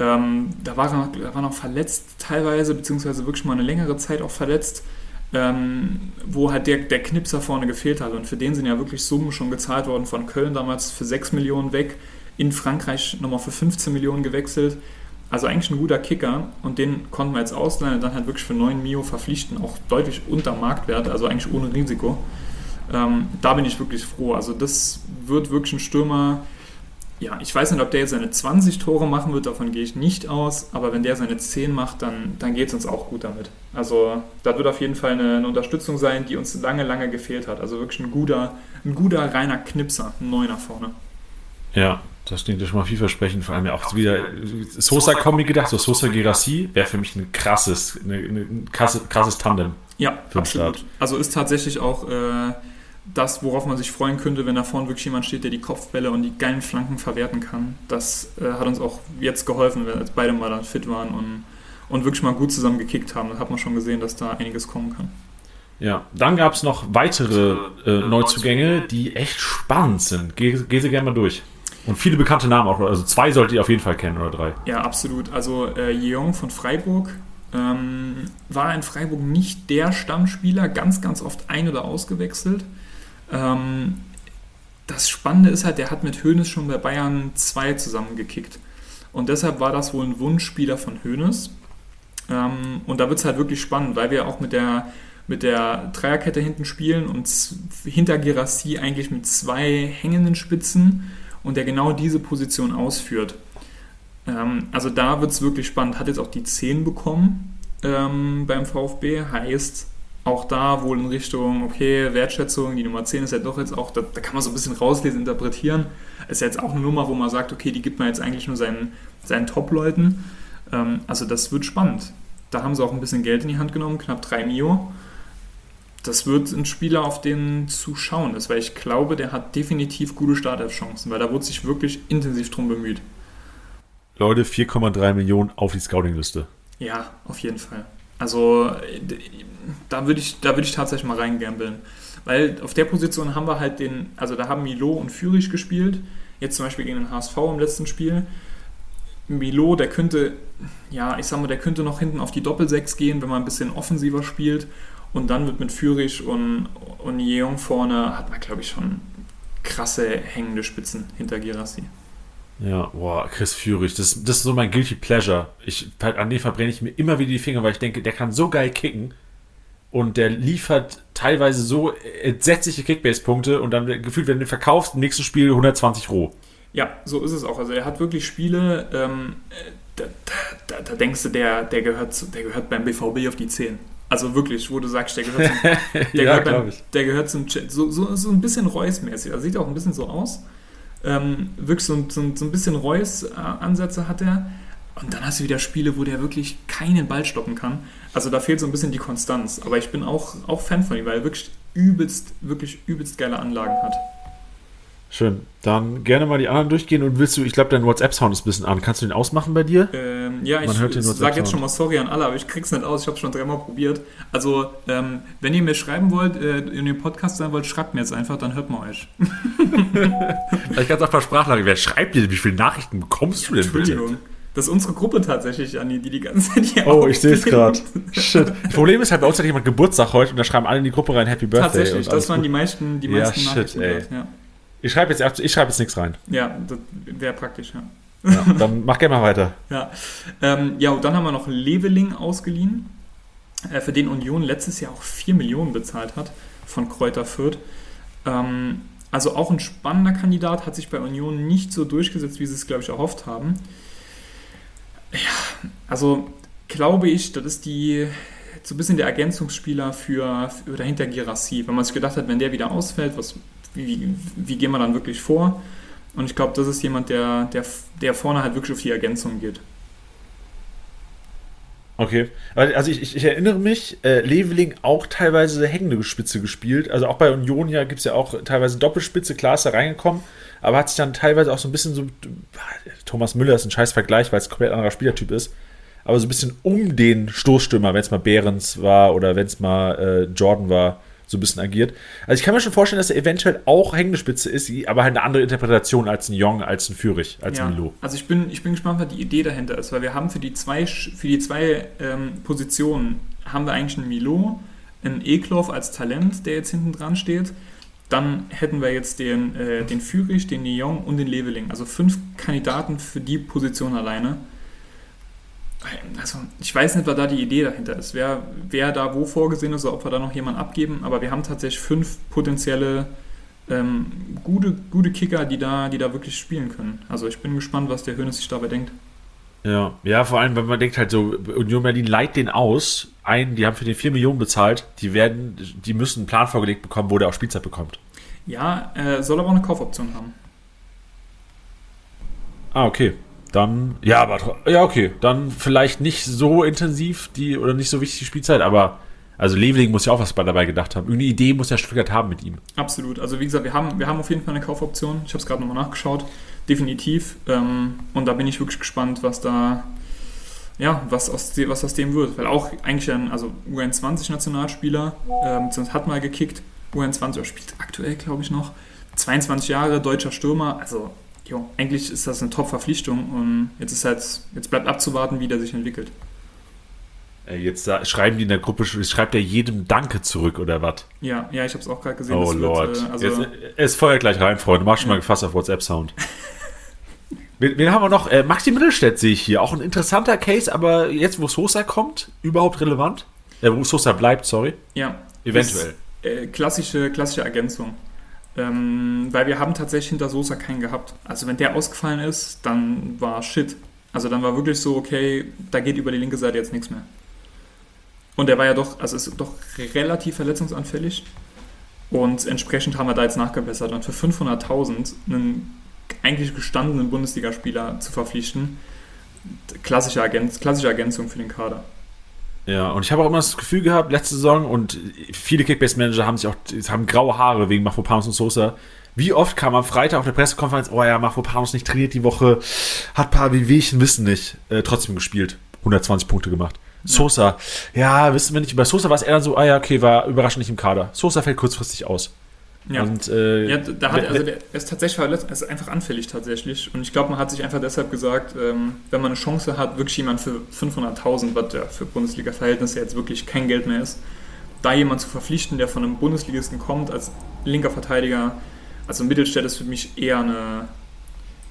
Ähm, da, war er, da war noch verletzt teilweise, beziehungsweise wirklich mal eine längere Zeit auch verletzt, ähm, wo halt der, der Knipser vorne gefehlt hat. Und für den sind ja wirklich Summen schon gezahlt worden von Köln damals für 6 Millionen weg, in Frankreich nochmal für 15 Millionen gewechselt. Also eigentlich ein guter Kicker und den konnten wir jetzt ausleihen und dann halt wirklich für 9 Mio verpflichten, auch deutlich unter Marktwert, also eigentlich ohne Risiko. Ähm, da bin ich wirklich froh. Also das wird wirklich ein Stürmer, ja, ich weiß nicht, ob der jetzt seine 20 Tore machen wird, davon gehe ich nicht aus, aber wenn der seine 10 macht, dann, dann geht es uns auch gut damit. Also das wird auf jeden Fall eine, eine, Unterstützung sein, die uns lange, lange gefehlt hat. Also wirklich ein guter, ein guter reiner Knipser, ein Neuner vorne. Ja, das klingt ja schon mal vielversprechend. Vor allem ja auch wieder Sosa Kombi gedacht, so Sosa Gerassi wäre für mich ein krasses, eine, ein krasses, krasses Tandem. Ja, absolut. Also ist tatsächlich auch äh, das, worauf man sich freuen könnte, wenn da vorne wirklich jemand steht, der die Kopfbälle und die geilen Flanken verwerten kann. Das äh, hat uns auch jetzt geholfen, als beide mal dann fit waren und, und wirklich mal gut zusammen gekickt haben. Da hat man schon gesehen, dass da einiges kommen kann. Ja, dann gab es noch weitere äh, Neuzugänge, die echt spannend sind. Geh, geh sie gerne mal durch. Und viele bekannte Namen auch, also zwei solltet ihr auf jeden Fall kennen oder drei. Ja, absolut. Also äh, Jeong von Freiburg ähm, war in Freiburg nicht der Stammspieler, ganz, ganz oft ein- oder ausgewechselt. Ähm, das Spannende ist halt, der hat mit Hoeneß schon bei Bayern 2 zusammengekickt. Und deshalb war das wohl ein Wunschspieler von Hoeneß. Ähm, und da wird es halt wirklich spannend, weil wir auch mit der, mit der Dreierkette hinten spielen und hinter Gerassi eigentlich mit zwei hängenden Spitzen und der genau diese Position ausführt. Ähm, also da wird es wirklich spannend. Hat jetzt auch die 10 bekommen ähm, beim VfB, heißt auch da wohl in Richtung, okay, Wertschätzung, die Nummer 10 ist ja doch jetzt auch, da, da kann man so ein bisschen rauslesen, interpretieren. Ist ja jetzt auch eine Nummer, wo man sagt, okay, die gibt man jetzt eigentlich nur seinen, seinen Top-Leuten. Ähm, also das wird spannend. Da haben sie auch ein bisschen Geld in die Hand genommen, knapp 3 Mio. Das wird ein Spieler, auf den zu schauen ist, weil ich glaube, der hat definitiv gute Startelf-Chancen, weil da wurde sich wirklich intensiv drum bemüht. Leute, 4,3 Millionen auf die Scouting-Liste. Ja, auf jeden Fall. Also da würde ich, da ich tatsächlich mal reingambeln. Weil auf der Position haben wir halt den, also da haben Milo und Fürich gespielt. Jetzt zum Beispiel gegen den HSV im letzten Spiel. Milo, der könnte, ja, ich sag mal, der könnte noch hinten auf die Doppelsechs gehen, wenn man ein bisschen offensiver spielt. Und dann wird mit Fürich und, und Jeong vorne, hat man, glaube ich, schon krasse hängende Spitzen hinter Girassi. Ja, boah, Chris Führig, das, das ist so mein Guilty Pleasure. Ich, an den verbrenne ich mir immer wieder die Finger, weil ich denke, der kann so geil kicken und der liefert teilweise so entsetzliche Kickbase-Punkte und dann gefühlt, wenn du den verkaufst, im nächsten Spiel 120 roh. Ja, so ist es auch. Also er hat wirklich Spiele, ähm, da, da, da, denkst du, der, der, gehört zu, der gehört beim BVB auf die 10. Also wirklich, wo du sagst, der gehört zum, [LAUGHS] der ja, gehört, beim, der gehört zum so, so, so ein bisschen Reus-mäßig. Also sieht auch ein bisschen so aus. Ähm, wirklich so, so, so ein bisschen Reus-Ansätze hat er. Und dann hast du wieder Spiele, wo der wirklich keinen Ball stoppen kann. Also da fehlt so ein bisschen die Konstanz. Aber ich bin auch, auch Fan von ihm, weil er wirklich übelst, wirklich übelst geile Anlagen hat. Schön. Dann gerne mal die anderen durchgehen und willst du, ich glaube, dein WhatsApp-Sound ist ein bisschen an. Kannst du den ausmachen bei dir? Ähm, ja, Man ich sage jetzt schon mal sorry an alle, aber ich krieg's nicht aus. Ich habe schon dreimal probiert. Also, ähm, wenn ihr mir schreiben wollt, äh, in dem Podcast sein wollt, schreibt mir jetzt einfach, dann hört man euch. [LAUGHS] ich kann es auch per Sprachlage. Wer schreibt dir? Wie viele Nachrichten bekommst du denn Entschuldigung. Bitte? Das ist unsere Gruppe tatsächlich, Anni, die die ganze Zeit hier Oh, ich sehe es gerade. Shit. Das Problem ist halt, bei uns hat jemand Geburtstag heute und da schreiben alle in die Gruppe rein Happy Birthday. Tatsächlich, das waren gut. die meisten, die meisten ja, Shit, ey. Ja. Ich schreibe jetzt, ich schreib jetzt nichts rein. Ja, das wäre praktisch, ja. ja. Dann mach gerne mal weiter. [LAUGHS] Ja. Ähm, ja, und dann haben wir noch Leveling ausgeliehen, äh, für den Union letztes Jahr auch 4 Millionen bezahlt hat von Kräuter Fürth. Ähm, also auch ein spannender Kandidat, hat sich bei Union nicht so durchgesetzt, wie sie es, glaube ich, erhofft haben. Ja, also glaube ich, das ist die so ein bisschen der Ergänzungsspieler für, für dahinter Girassi. Wenn man sich gedacht hat, wenn der wieder ausfällt, was wie, wie gehen wir dann wirklich vor? Und ich glaube, das ist jemand, der, der, der vorne halt wirklich auf die Ergänzung geht. Okay. Also ich, ich, ich erinnere mich, äh, Leveling auch teilweise hängende Spitze gespielt. Also auch bei Union ja gibt es ja auch teilweise Doppelspitze, klar ist da reingekommen, aber hat sich dann teilweise auch so ein bisschen so. Thomas Müller ist ein scheiß Vergleich, weil es ein komplett anderer Spielertyp ist. Aber so ein bisschen um den Stoßstürmer, wenn es mal Behrens war oder wenn es mal äh, Jordan war, so ein bisschen agiert. Also ich kann mir schon vorstellen, dass er eventuell auch hängende Spitze ist, aber halt eine andere Interpretation als ein Jong, als ein Fürich, als ja, ein Milo. Also ich bin, ich bin gespannt, was die Idee dahinter ist, weil wir haben für die zwei, für die zwei ähm, Positionen haben wir eigentlich einen Milo, einen Eklov als Talent, der jetzt hinten dran steht. Dann hätten wir jetzt den, äh, den Fürich, den Neon und den Leveling. Also fünf Kandidaten für die Position alleine. Also, ich weiß nicht, was da die Idee dahinter ist. Wer, wer da wo vorgesehen ist, oder ob wir da noch jemanden abgeben. Aber wir haben tatsächlich fünf potenzielle ähm, gute, gute Kicker, die da, die da wirklich spielen können. Also ich bin gespannt, was der Hönes sich dabei denkt. Ja, ja, vor allem, wenn man denkt halt so, Union Berlin leiht den aus, ein, die haben für den 4 Millionen bezahlt, die werden, die müssen einen Plan vorgelegt bekommen, wo der auch Spielzeit bekommt. Ja, äh, soll aber auch eine Kaufoption haben. Ah, okay. Dann, ja, aber, ja, okay. Dann vielleicht nicht so intensiv die, oder nicht so wichtig die Spielzeit, aber, also Leveling muss ja auch was dabei gedacht haben. Irgendeine Idee muss ja Stuttgart haben mit ihm. Absolut. Also, wie gesagt, wir haben, wir haben auf jeden Fall eine Kaufoption. Ich habe es gerade nochmal nachgeschaut. Definitiv. Ähm, und da bin ich wirklich gespannt, was da, ja, was aus, was aus dem wird. Weil auch eigentlich ein, also UN20-Nationalspieler, ähm, hat mal gekickt. UN20 spielt aktuell, glaube ich, noch. 22 Jahre, deutscher Stürmer. Also jo, eigentlich ist das eine Top-Verpflichtung und jetzt ist halt, jetzt bleibt abzuwarten, wie der sich entwickelt. Jetzt schreiben die in der Gruppe, schreibt er jedem Danke zurück oder was? Ja, ja, ich habe es auch gerade gesehen. Oh Lord. Wird, äh, also jetzt, es feuert gleich rein, Freunde. Mach schon ja. mal gefasst auf WhatsApp-Sound. wen, wen, haben wir noch? Äh, Maxi Mittelstädt sehe ich hier. Auch ein interessanter Case, aber jetzt, wo Sosa kommt, überhaupt relevant? Äh, wo Sosa bleibt, sorry. Ja. Eventuell. Ist, äh, klassische, klassische Ergänzung. Ähm, weil wir haben tatsächlich hinter Sosa keinen gehabt. Also wenn der ausgefallen ist, dann war Shit. Also dann war wirklich so, okay, da geht über die linke Seite jetzt nichts mehr. Und der war ja doch, also ist doch relativ verletzungsanfällig. Und entsprechend haben wir da jetzt nachgebessert. Und für 500.000 einen eigentlich gestandenen Bundesligaspieler zu verpflichten, klassische, Ergänz klassische Ergänzung für den Kader. Ja, und ich habe auch immer das Gefühl gehabt, letzte Saison, und viele Kickbase-Manager haben sich auch, haben graue Haare wegen Mafropanos und Sosa. Wie oft kam am Freitag auf der Pressekonferenz, oh ja, Mafropanos nicht trainiert die Woche, hat paar Wehwehchen, wissen nicht, äh, trotzdem gespielt. 120 Punkte gemacht. Sosa, ja, wissen wir nicht. Bei Sosa war es eher dann so, ah ja, okay, war überraschend nicht im Kader. Sosa fällt kurzfristig aus. Ja, und, äh, ja da hat, also der ist tatsächlich verletzt, er ist einfach anfällig tatsächlich. Und ich glaube, man hat sich einfach deshalb gesagt, ähm, wenn man eine Chance hat, wirklich jemand für 500.000, was ja für Bundesliga-Verhältnisse jetzt wirklich kein Geld mehr ist, da jemand zu verpflichten, der von einem Bundesligisten kommt, als linker Verteidiger, also Mittelstädt ist für mich eher eine,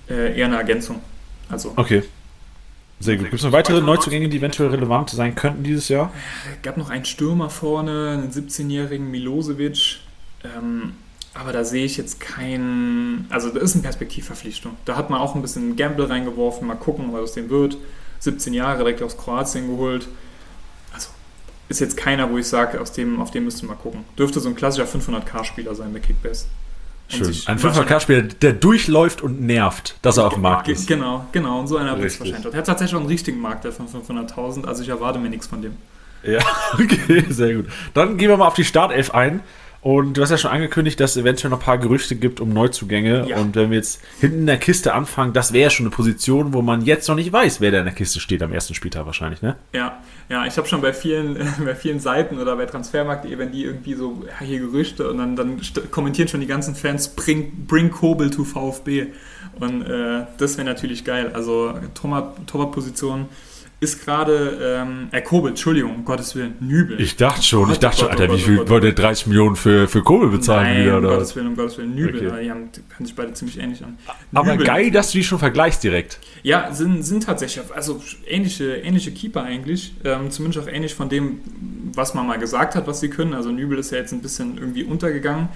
äh, eher eine Ergänzung. Also, okay. Sehr gut. Gibt es noch weitere Neuzugänge, die eventuell relevant sein könnten dieses Jahr? Es gab noch einen Stürmer vorne, einen 17-jährigen Milosevic. Ähm, aber da sehe ich jetzt keinen. Also, da ist eine Perspektivverpflichtung. Da hat man auch ein bisschen Gamble reingeworfen. Mal gucken, was aus dem wird. 17 Jahre direkt aus Kroatien geholt. Also, ist jetzt keiner, wo ich sage, aus dem, auf den müsste man mal gucken. Dürfte so ein klassischer 500k-Spieler sein, der Kickbase. Schön. Ein 500k-Spieler, der durchläuft und nervt, dass er auf dem Markt ist. Genau, genau. Und so einer wird es wahrscheinlich. Er hat tatsächlich auch einen richtigen Markt, der von 500.000. Also, ich erwarte mir nichts von dem. Ja, [LAUGHS] okay, sehr gut. Dann gehen wir mal auf die Startelf ein. Und du hast ja schon angekündigt, dass es eventuell noch ein paar Gerüchte gibt um Neuzugänge. Ja. Und wenn wir jetzt hinten in der Kiste anfangen, das wäre schon eine Position, wo man jetzt noch nicht weiß, wer da in der Kiste steht am ersten Spieltag wahrscheinlich, ne? Ja, ja, ich habe schon bei vielen, [LAUGHS] bei vielen Seiten oder bei Transfermarkt, wenn die irgendwie so, ja, hier Gerüchte und dann, dann kommentieren schon die ganzen Fans, bring, bring Kobel to VfB. Und äh, das wäre natürlich geil. Also Torwartposition ist gerade, ähm, äh, Kobel, Entschuldigung, um Gottes Willen, Nübel. Ich dachte schon, ich dachte schon, Alter, wie viel wollte 30 Millionen für, für Kobel bezahlen Nein, wieder? um oder? Gottes Willen, um Gottes Willen, Nübel, okay. die, haben, die hören sich beide ziemlich ähnlich an. Aber Nübel. geil, dass du die schon vergleichst direkt. Ja, sind, sind tatsächlich, also ähnliche, ähnliche Keeper eigentlich, ähm, zumindest auch ähnlich von dem, was man mal gesagt hat, was sie können. Also Nübel ist ja jetzt ein bisschen irgendwie untergegangen,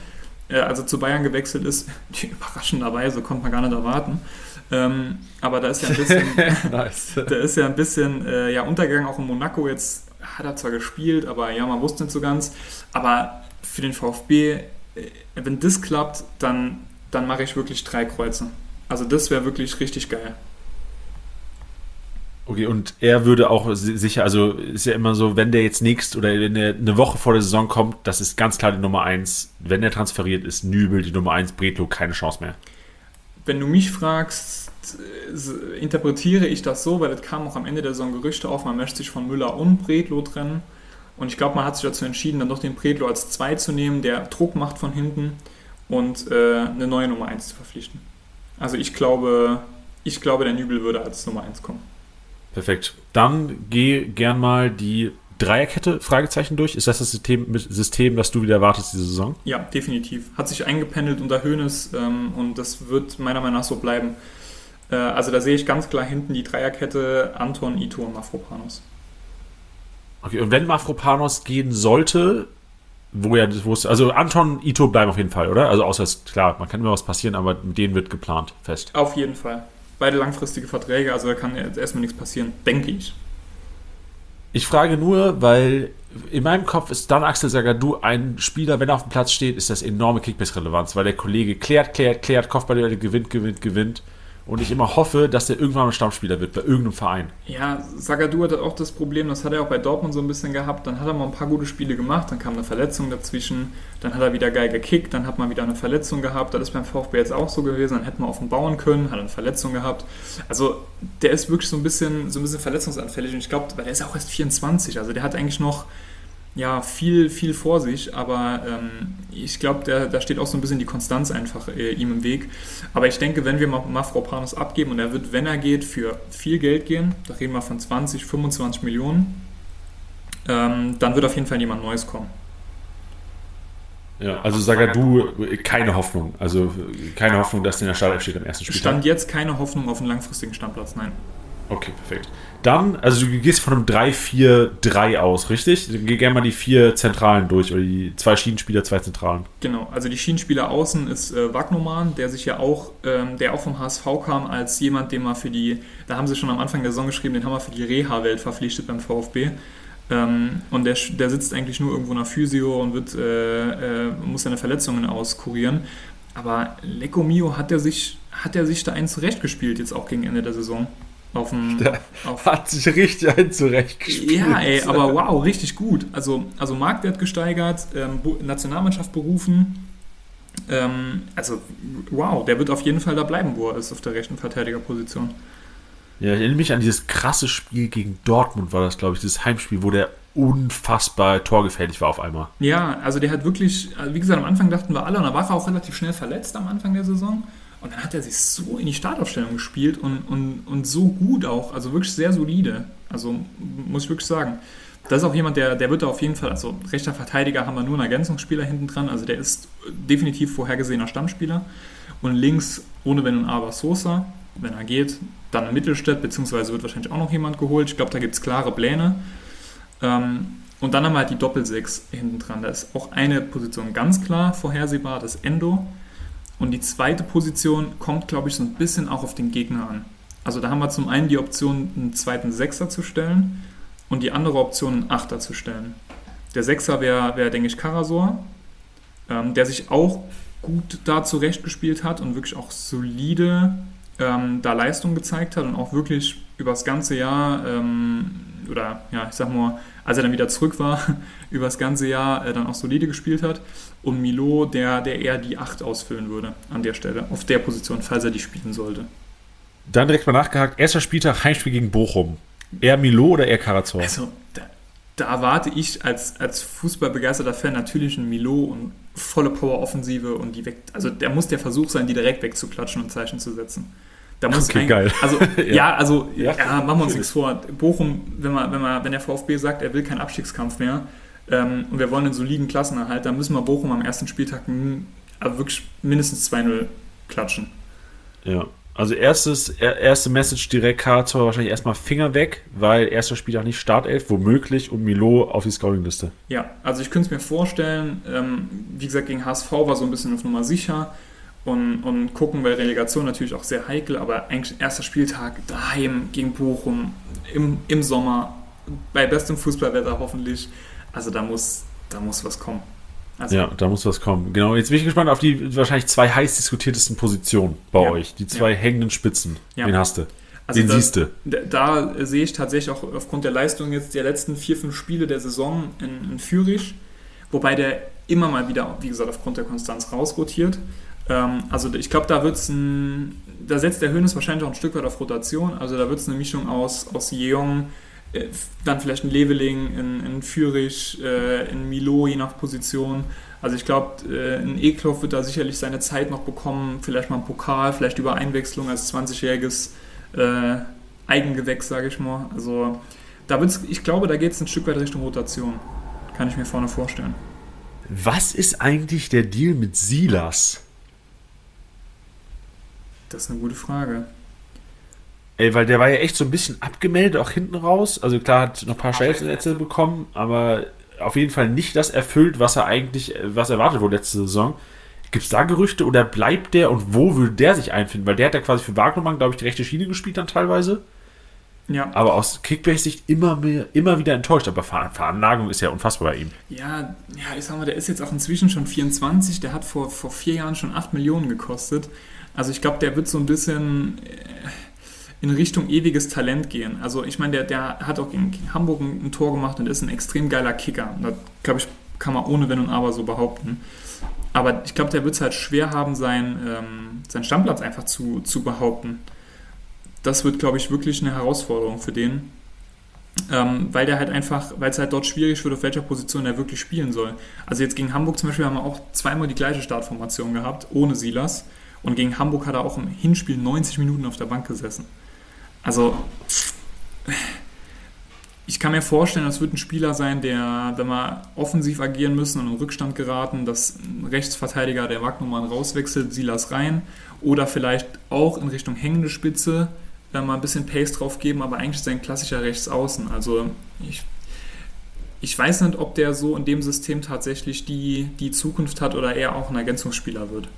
äh, als er zu Bayern gewechselt ist. [LAUGHS] Überraschenderweise, konnte man gar nicht erwarten. Ähm, aber da ist ja ein bisschen, [LAUGHS] nice. da ist ja ein bisschen äh, ja, Untergang auch in Monaco. Jetzt hat er zwar gespielt, aber ja, man wusste nicht so ganz. Aber für den VfB, äh, wenn das klappt, dann, dann mache ich wirklich drei Kreuze. Also das wäre wirklich richtig geil. Okay, und er würde auch sicher, also ist ja immer so, wenn der jetzt nächst oder wenn er eine Woche vor der Saison kommt, das ist ganz klar die Nummer 1. Wenn er transferiert ist, Nübel die Nummer 1, Bretlo keine Chance mehr. Wenn du mich fragst, interpretiere ich das so, weil es kam auch am Ende der Saison Gerüchte auf, man möchte sich von Müller und Bretlo trennen. Und ich glaube, man hat sich dazu entschieden, dann doch den Bretlo als 2 zu nehmen, der Druck macht von hinten und äh, eine neue Nummer 1 zu verpflichten. Also ich glaube, ich glaube, der Nübel würde als Nummer 1 kommen. Perfekt. Dann geh gern mal die Dreierkette, Fragezeichen durch. Ist das das System, System das du wieder erwartest diese Saison? Ja, definitiv. Hat sich eingependelt unter Hönes ähm, und das wird meiner Meinung nach so bleiben. Äh, also da sehe ich ganz klar hinten die Dreierkette Anton, Ito und Mafropanos. Okay, und wenn Mafropanos gehen sollte, wo ja, wo es, also Anton, Ito bleiben auf jeden Fall, oder? Also außer es, klar, man kann immer was passieren, aber mit denen wird geplant, fest. Auf jeden Fall beide langfristige Verträge, also da kann jetzt erstmal nichts passieren, denke ich. Ich frage nur, weil in meinem Kopf ist dann Axel Sagadou ein Spieler, wenn er auf dem Platz steht, ist das enorme Kickbase-Relevanz, weil der Kollege klärt, klärt, klärt, Kopfball gewinnt, gewinnt, gewinnt und ich immer hoffe, dass der irgendwann mal Stammspieler wird bei irgendeinem Verein. Ja, Sagadu hat auch das Problem, das hat er auch bei Dortmund so ein bisschen gehabt. Dann hat er mal ein paar gute Spiele gemacht, dann kam eine Verletzung dazwischen, dann hat er wieder geil gekickt, dann hat man wieder eine Verletzung gehabt. Das ist beim VfB jetzt auch so gewesen, dann hätte man auf ihn bauen können, hat eine Verletzung gehabt. Also der ist wirklich so ein bisschen, so ein bisschen verletzungsanfällig und ich glaube, weil der ist auch erst 24, also der hat eigentlich noch ja, viel, viel vor sich, aber ähm, ich glaube, da steht auch so ein bisschen die Konstanz einfach äh, ihm im Weg. Aber ich denke, wenn wir Mafropanos abgeben und er wird, wenn er geht, für viel Geld gehen, da reden wir von 20, 25 Millionen, ähm, dann wird auf jeden Fall jemand Neues kommen. Ja, also Sagadu, keine Hoffnung. Also keine Hoffnung, dass der in der Startelf steht am ersten Spiel. Stand jetzt keine Hoffnung auf einen langfristigen Standplatz, nein. Okay, perfekt. Dann, also du gehst von einem 3-4-3 aus, richtig? Geh gerne mal die vier Zentralen durch, oder die zwei Schienenspieler, zwei Zentralen. Genau, also die Schienenspieler außen ist äh, Wagnoman, der sich ja auch, ähm, der auch vom HSV kam als jemand, den wir für die, da haben sie schon am Anfang der Saison geschrieben, den haben wir für die Reha-Welt verpflichtet beim VfB. Ähm, und der, der sitzt eigentlich nur irgendwo nach Physio und wird, äh, äh, muss seine Verletzungen auskurieren. Aber Lecco Mio hat er sich, hat er sich da einen zurechtgespielt, jetzt auch gegen Ende der Saison. Auf dem, auf hat sich richtig ein zurechtgespielt. Ja, ey, aber wow, richtig gut. Also, also Marktwert gesteigert, ähm, Nationalmannschaft berufen. Ähm, also, wow, der wird auf jeden Fall da bleiben, wo er ist, auf der rechten Verteidigerposition. Ja, ich erinnere mich an dieses krasse Spiel gegen Dortmund, war das, glaube ich, dieses Heimspiel, wo der unfassbar torgefährlich war auf einmal. Ja, also der hat wirklich, wie gesagt, am Anfang dachten wir alle, und da war er auch relativ schnell verletzt am Anfang der Saison. Und dann hat er sich so in die Startaufstellung gespielt und, und, und so gut auch, also wirklich sehr solide. Also muss ich wirklich sagen. Das ist auch jemand, der, der wird da auf jeden Fall, also rechter Verteidiger haben wir nur einen Ergänzungsspieler hinten dran, also der ist definitiv vorhergesehener Stammspieler. Und links, ohne Wenn und Aber, Sosa, wenn er geht, dann Mittelstädt, beziehungsweise wird wahrscheinlich auch noch jemand geholt. Ich glaube, da gibt es klare Pläne. Ähm, und dann haben wir halt die Doppelsechs hinten dran. Da ist auch eine Position ganz klar vorhersehbar, das Endo. Und die zweite Position kommt, glaube ich, so ein bisschen auch auf den Gegner an. Also da haben wir zum einen die Option, einen zweiten Sechser zu stellen und die andere Option, einen Achter zu stellen. Der Sechser wäre, wär, denke ich, Karasor, ähm, der sich auch gut da zurechtgespielt hat und wirklich auch solide ähm, da Leistung gezeigt hat und auch wirklich über das ganze Jahr ähm, oder ja, ich sag mal, als er dann wieder zurück war, [LAUGHS] über das ganze Jahr äh, dann auch solide gespielt hat. Und Milo, der, der eher die 8 ausfüllen würde an der Stelle, auf der Position, falls er die spielen sollte. Dann direkt mal nachgehakt, erster Spieltag, Heimspiel gegen Bochum. Eher Milo oder eher Karazor? Also, da, da erwarte ich als, als fußballbegeisterter Fan natürlich einen Milo und volle Power-Offensive und die weg. Also, der muss der Versuch sein, die direkt wegzuklatschen und Zeichen zu setzen. Da muss okay, ein, geil. Also, [LAUGHS] ja. ja, also, ja, ja, machen wir uns nichts vor. Bochum, wenn, man, wenn, man, wenn der VfB sagt, er will keinen Abstiegskampf mehr ähm, und wir wollen einen soliden Klassenerhalt, dann müssen wir Bochum am ersten Spieltag also wirklich mindestens 2-0 klatschen. Ja. Also erstes, erste Message direkt Karator wahrscheinlich erstmal Finger weg, weil erster Spieltag nicht Startelf, womöglich und Milo auf die Scoring-Liste. Ja, also ich könnte es mir vorstellen, ähm, wie gesagt, gegen HSV war so ein bisschen auf Nummer sicher und, und gucken, weil Relegation natürlich auch sehr heikel, aber eigentlich erster Spieltag daheim gegen Bochum im, im Sommer, bei bestem Fußballwetter hoffentlich. Also da muss, da muss was kommen. Also, ja, da muss was kommen. Genau, jetzt bin ich gespannt auf die wahrscheinlich zwei heiß diskutiertesten Positionen bei ja, euch. Die zwei ja. hängenden Spitzen. Ja. Wen hast du? Also Den siehst du. Da, da sehe ich tatsächlich auch aufgrund der Leistung jetzt der letzten vier, fünf Spiele der Saison in, in Fürich, wobei der immer mal wieder, wie gesagt, aufgrund der Konstanz rausrotiert. Ähm, also ich glaube, da wird's ein, da setzt der Hönes wahrscheinlich auch ein Stück weit auf Rotation. Also da wird es eine Mischung aus, aus Jeong, äh, dann vielleicht ein Leveling, in, in Fürich, äh, in Milo, je nach Position. Also ich glaube, äh, ein Ekloff wird da sicherlich seine Zeit noch bekommen, vielleicht mal ein Pokal, vielleicht über Einwechslung als 20-jähriges äh, Eigengewächs, sage ich mal. Also da wird's, ich glaube, da geht es ein Stück weit Richtung Rotation. Kann ich mir vorne vorstellen. Was ist eigentlich der Deal mit Silas? Das ist eine gute Frage. Ey, weil der war ja echt so ein bisschen abgemeldet, auch hinten raus. Also klar, hat noch ein paar Stellplätze bekommen, aber auf jeden Fall nicht das erfüllt, was er eigentlich, was erwartet wurde letzte Saison. Gibt es da Gerüchte oder bleibt der und wo würde der sich einfinden? Weil der hat ja quasi für Wagnermann, glaube ich, die rechte Schiene gespielt dann teilweise. Ja, Aber aus Kickbase-Sicht immer, mehr, immer wieder enttäuscht. Aber Ver Veranlagung ist ja unfassbar bei ihm. ja, ja, ich sag mal, der ist jetzt auch inzwischen schon 24, der hat vor, vor vier Jahren schon 8 Millionen gekostet. Also ich glaube, der wird so ein bisschen äh, in Richtung ewiges Talent gehen. Also ich meine, der, der hat auch gegen, Hamburg ein, ein Tor gemacht und ist ein extrem geiler Kicker. Das glaube ich, kann man ohne Wenn und Aber so behaupten. Aber ich glaube, der wird es halt schwer haben, sein, ähm, seinen Stammplatz einfach zu, zu behaupten. Das wird, glaube ich, wirklich eine Herausforderung für den. Ähm, weil der halt einfach, weil es halt dort schwierig wird, auf welcher Position er wirklich spielen soll. Also jetzt gegen Hamburg zum Beispiel haben wir auch zweimal die gleiche Startformation gehabt, ohne Silas. Und gegen Hamburg hat er auch im Hinspiel 90 Minuten auf der Bank gesessen. Also, ich kann mir vorstellen, das wird ein Spieler sein, der, wenn wir offensiv agieren müssen und in Rückstand geraten, dass ein Rechtsverteidiger der Wagnummern rauswechselt, Silas rein. Oder vielleicht auch in Richtung hängende Spitze äh, mal ein bisschen Pace drauf geben, aber eigentlich ist er ein klassischer Rechtsaußen. Also ich, ich weiß nicht, ob der so in dem System tatsächlich die, die Zukunft hat oder eher auch ein Ergänzungsspieler wird.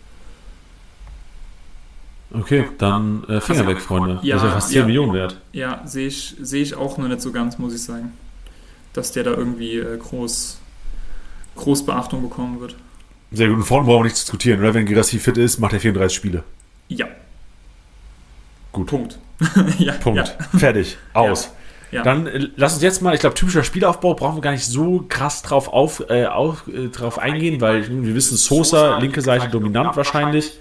Okay, dann äh, Finger weg, Freunde. Ja, das ist ja fast 10 ja. Millionen wert. Ja, sehe ich, sehe ich auch nur nicht so ganz, muss ich sagen. Dass der da irgendwie äh, groß, groß Beachtung bekommen wird. Sehr gut. Und vorne brauchen wir nicht diskutieren, oder? Wenn Girassi fit ist, macht er 34 Spiele. Ja. Gut. Punkt. [LAUGHS] ja, Punkt. Fertig. [LAUGHS] Aus. Ja. Dann äh, lass uns jetzt mal, ich glaube, typischer Spielaufbau brauchen wir gar nicht so krass drauf, auf, äh, auf, äh, drauf eingehen, weil wir wissen, Sosa, linke Seite dominant wahrscheinlich.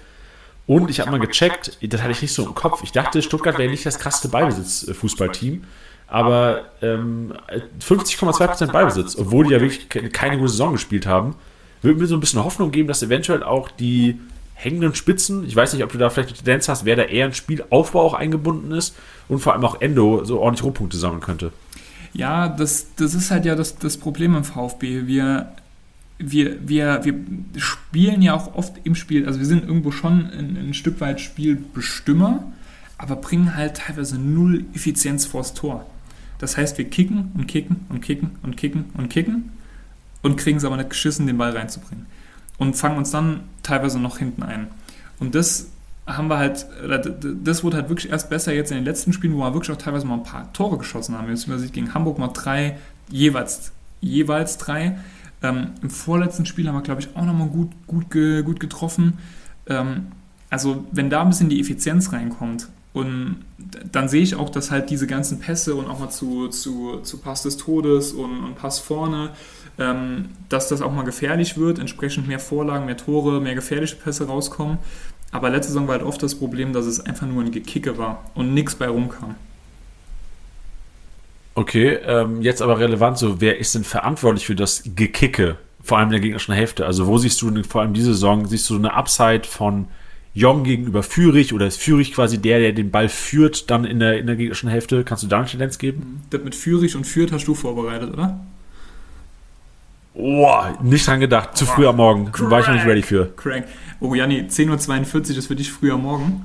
Und ich habe mal gecheckt, das hatte ich nicht so im Kopf. Ich dachte, Stuttgart wäre nicht das krasseste Ballbesitz-Fußballteam. Aber ähm, 50,2% Ballbesitz, obwohl die ja wirklich ke- keine gute Saison gespielt haben, würde mir so ein bisschen Hoffnung geben, dass eventuell auch die hängenden Spitzen, ich weiß nicht, ob du da vielleicht eine Tendenz hast, wer da eher in Spielaufbau auch eingebunden ist und vor allem auch Endo so ordentlich Rohpunkte sammeln könnte. Ja, das, das ist halt ja das, das Problem im VfB. Wir, wir, wir, wir spielen ja auch oft im Spiel, also wir sind irgendwo schon ein, ein Stück weit Spielbestimmer, aber bringen halt teilweise null Effizienz vors Tor. Das heißt, wir kicken und kicken und kicken und kicken und kicken und kriegen es aber nicht geschissen, den Ball reinzubringen. Und fangen uns dann teilweise noch hinten ein. Und das haben wir halt, das wurde halt wirklich erst besser jetzt in den letzten Spielen, wo wir wirklich auch teilweise mal ein paar Tore geschossen haben. Jetzt übersicht gegen Hamburg mal drei, jeweils, jeweils drei. Ähm, Im vorletzten Spiel haben wir, glaube ich, auch nochmal gut, gut, gut getroffen. Ähm, also, wenn da ein bisschen die Effizienz reinkommt, und dann sehe ich auch, dass halt diese ganzen Pässe und auch mal zu, zu, zu Pass des Todes und, und Pass vorne, ähm, dass das auch mal gefährlich wird, entsprechend mehr Vorlagen, mehr Tore, mehr gefährliche Pässe rauskommen. Aber letzte Saison war halt oft das Problem, dass es einfach nur ein Gekicke war und nichts bei rumkam. Okay, ähm, jetzt aber relevant, so wer ist denn verantwortlich für das Gekicke, vor allem in der gegnerischen Hälfte? Also wo siehst du denn vor allem diese Saison, siehst du eine Upside von Jong gegenüber Fürich oder ist Fürich quasi der, der den Ball führt dann in der, in der gegnerischen Hälfte? Kannst du da eine Tendenz geben? Das mit Fürich und Fürth hast du vorbereitet, oder? Boah, nicht dran gedacht, zu früh am Morgen, war ich noch nicht ready für. Crank. Oh, Janni, 10.42 Uhr ist für dich früher Morgen.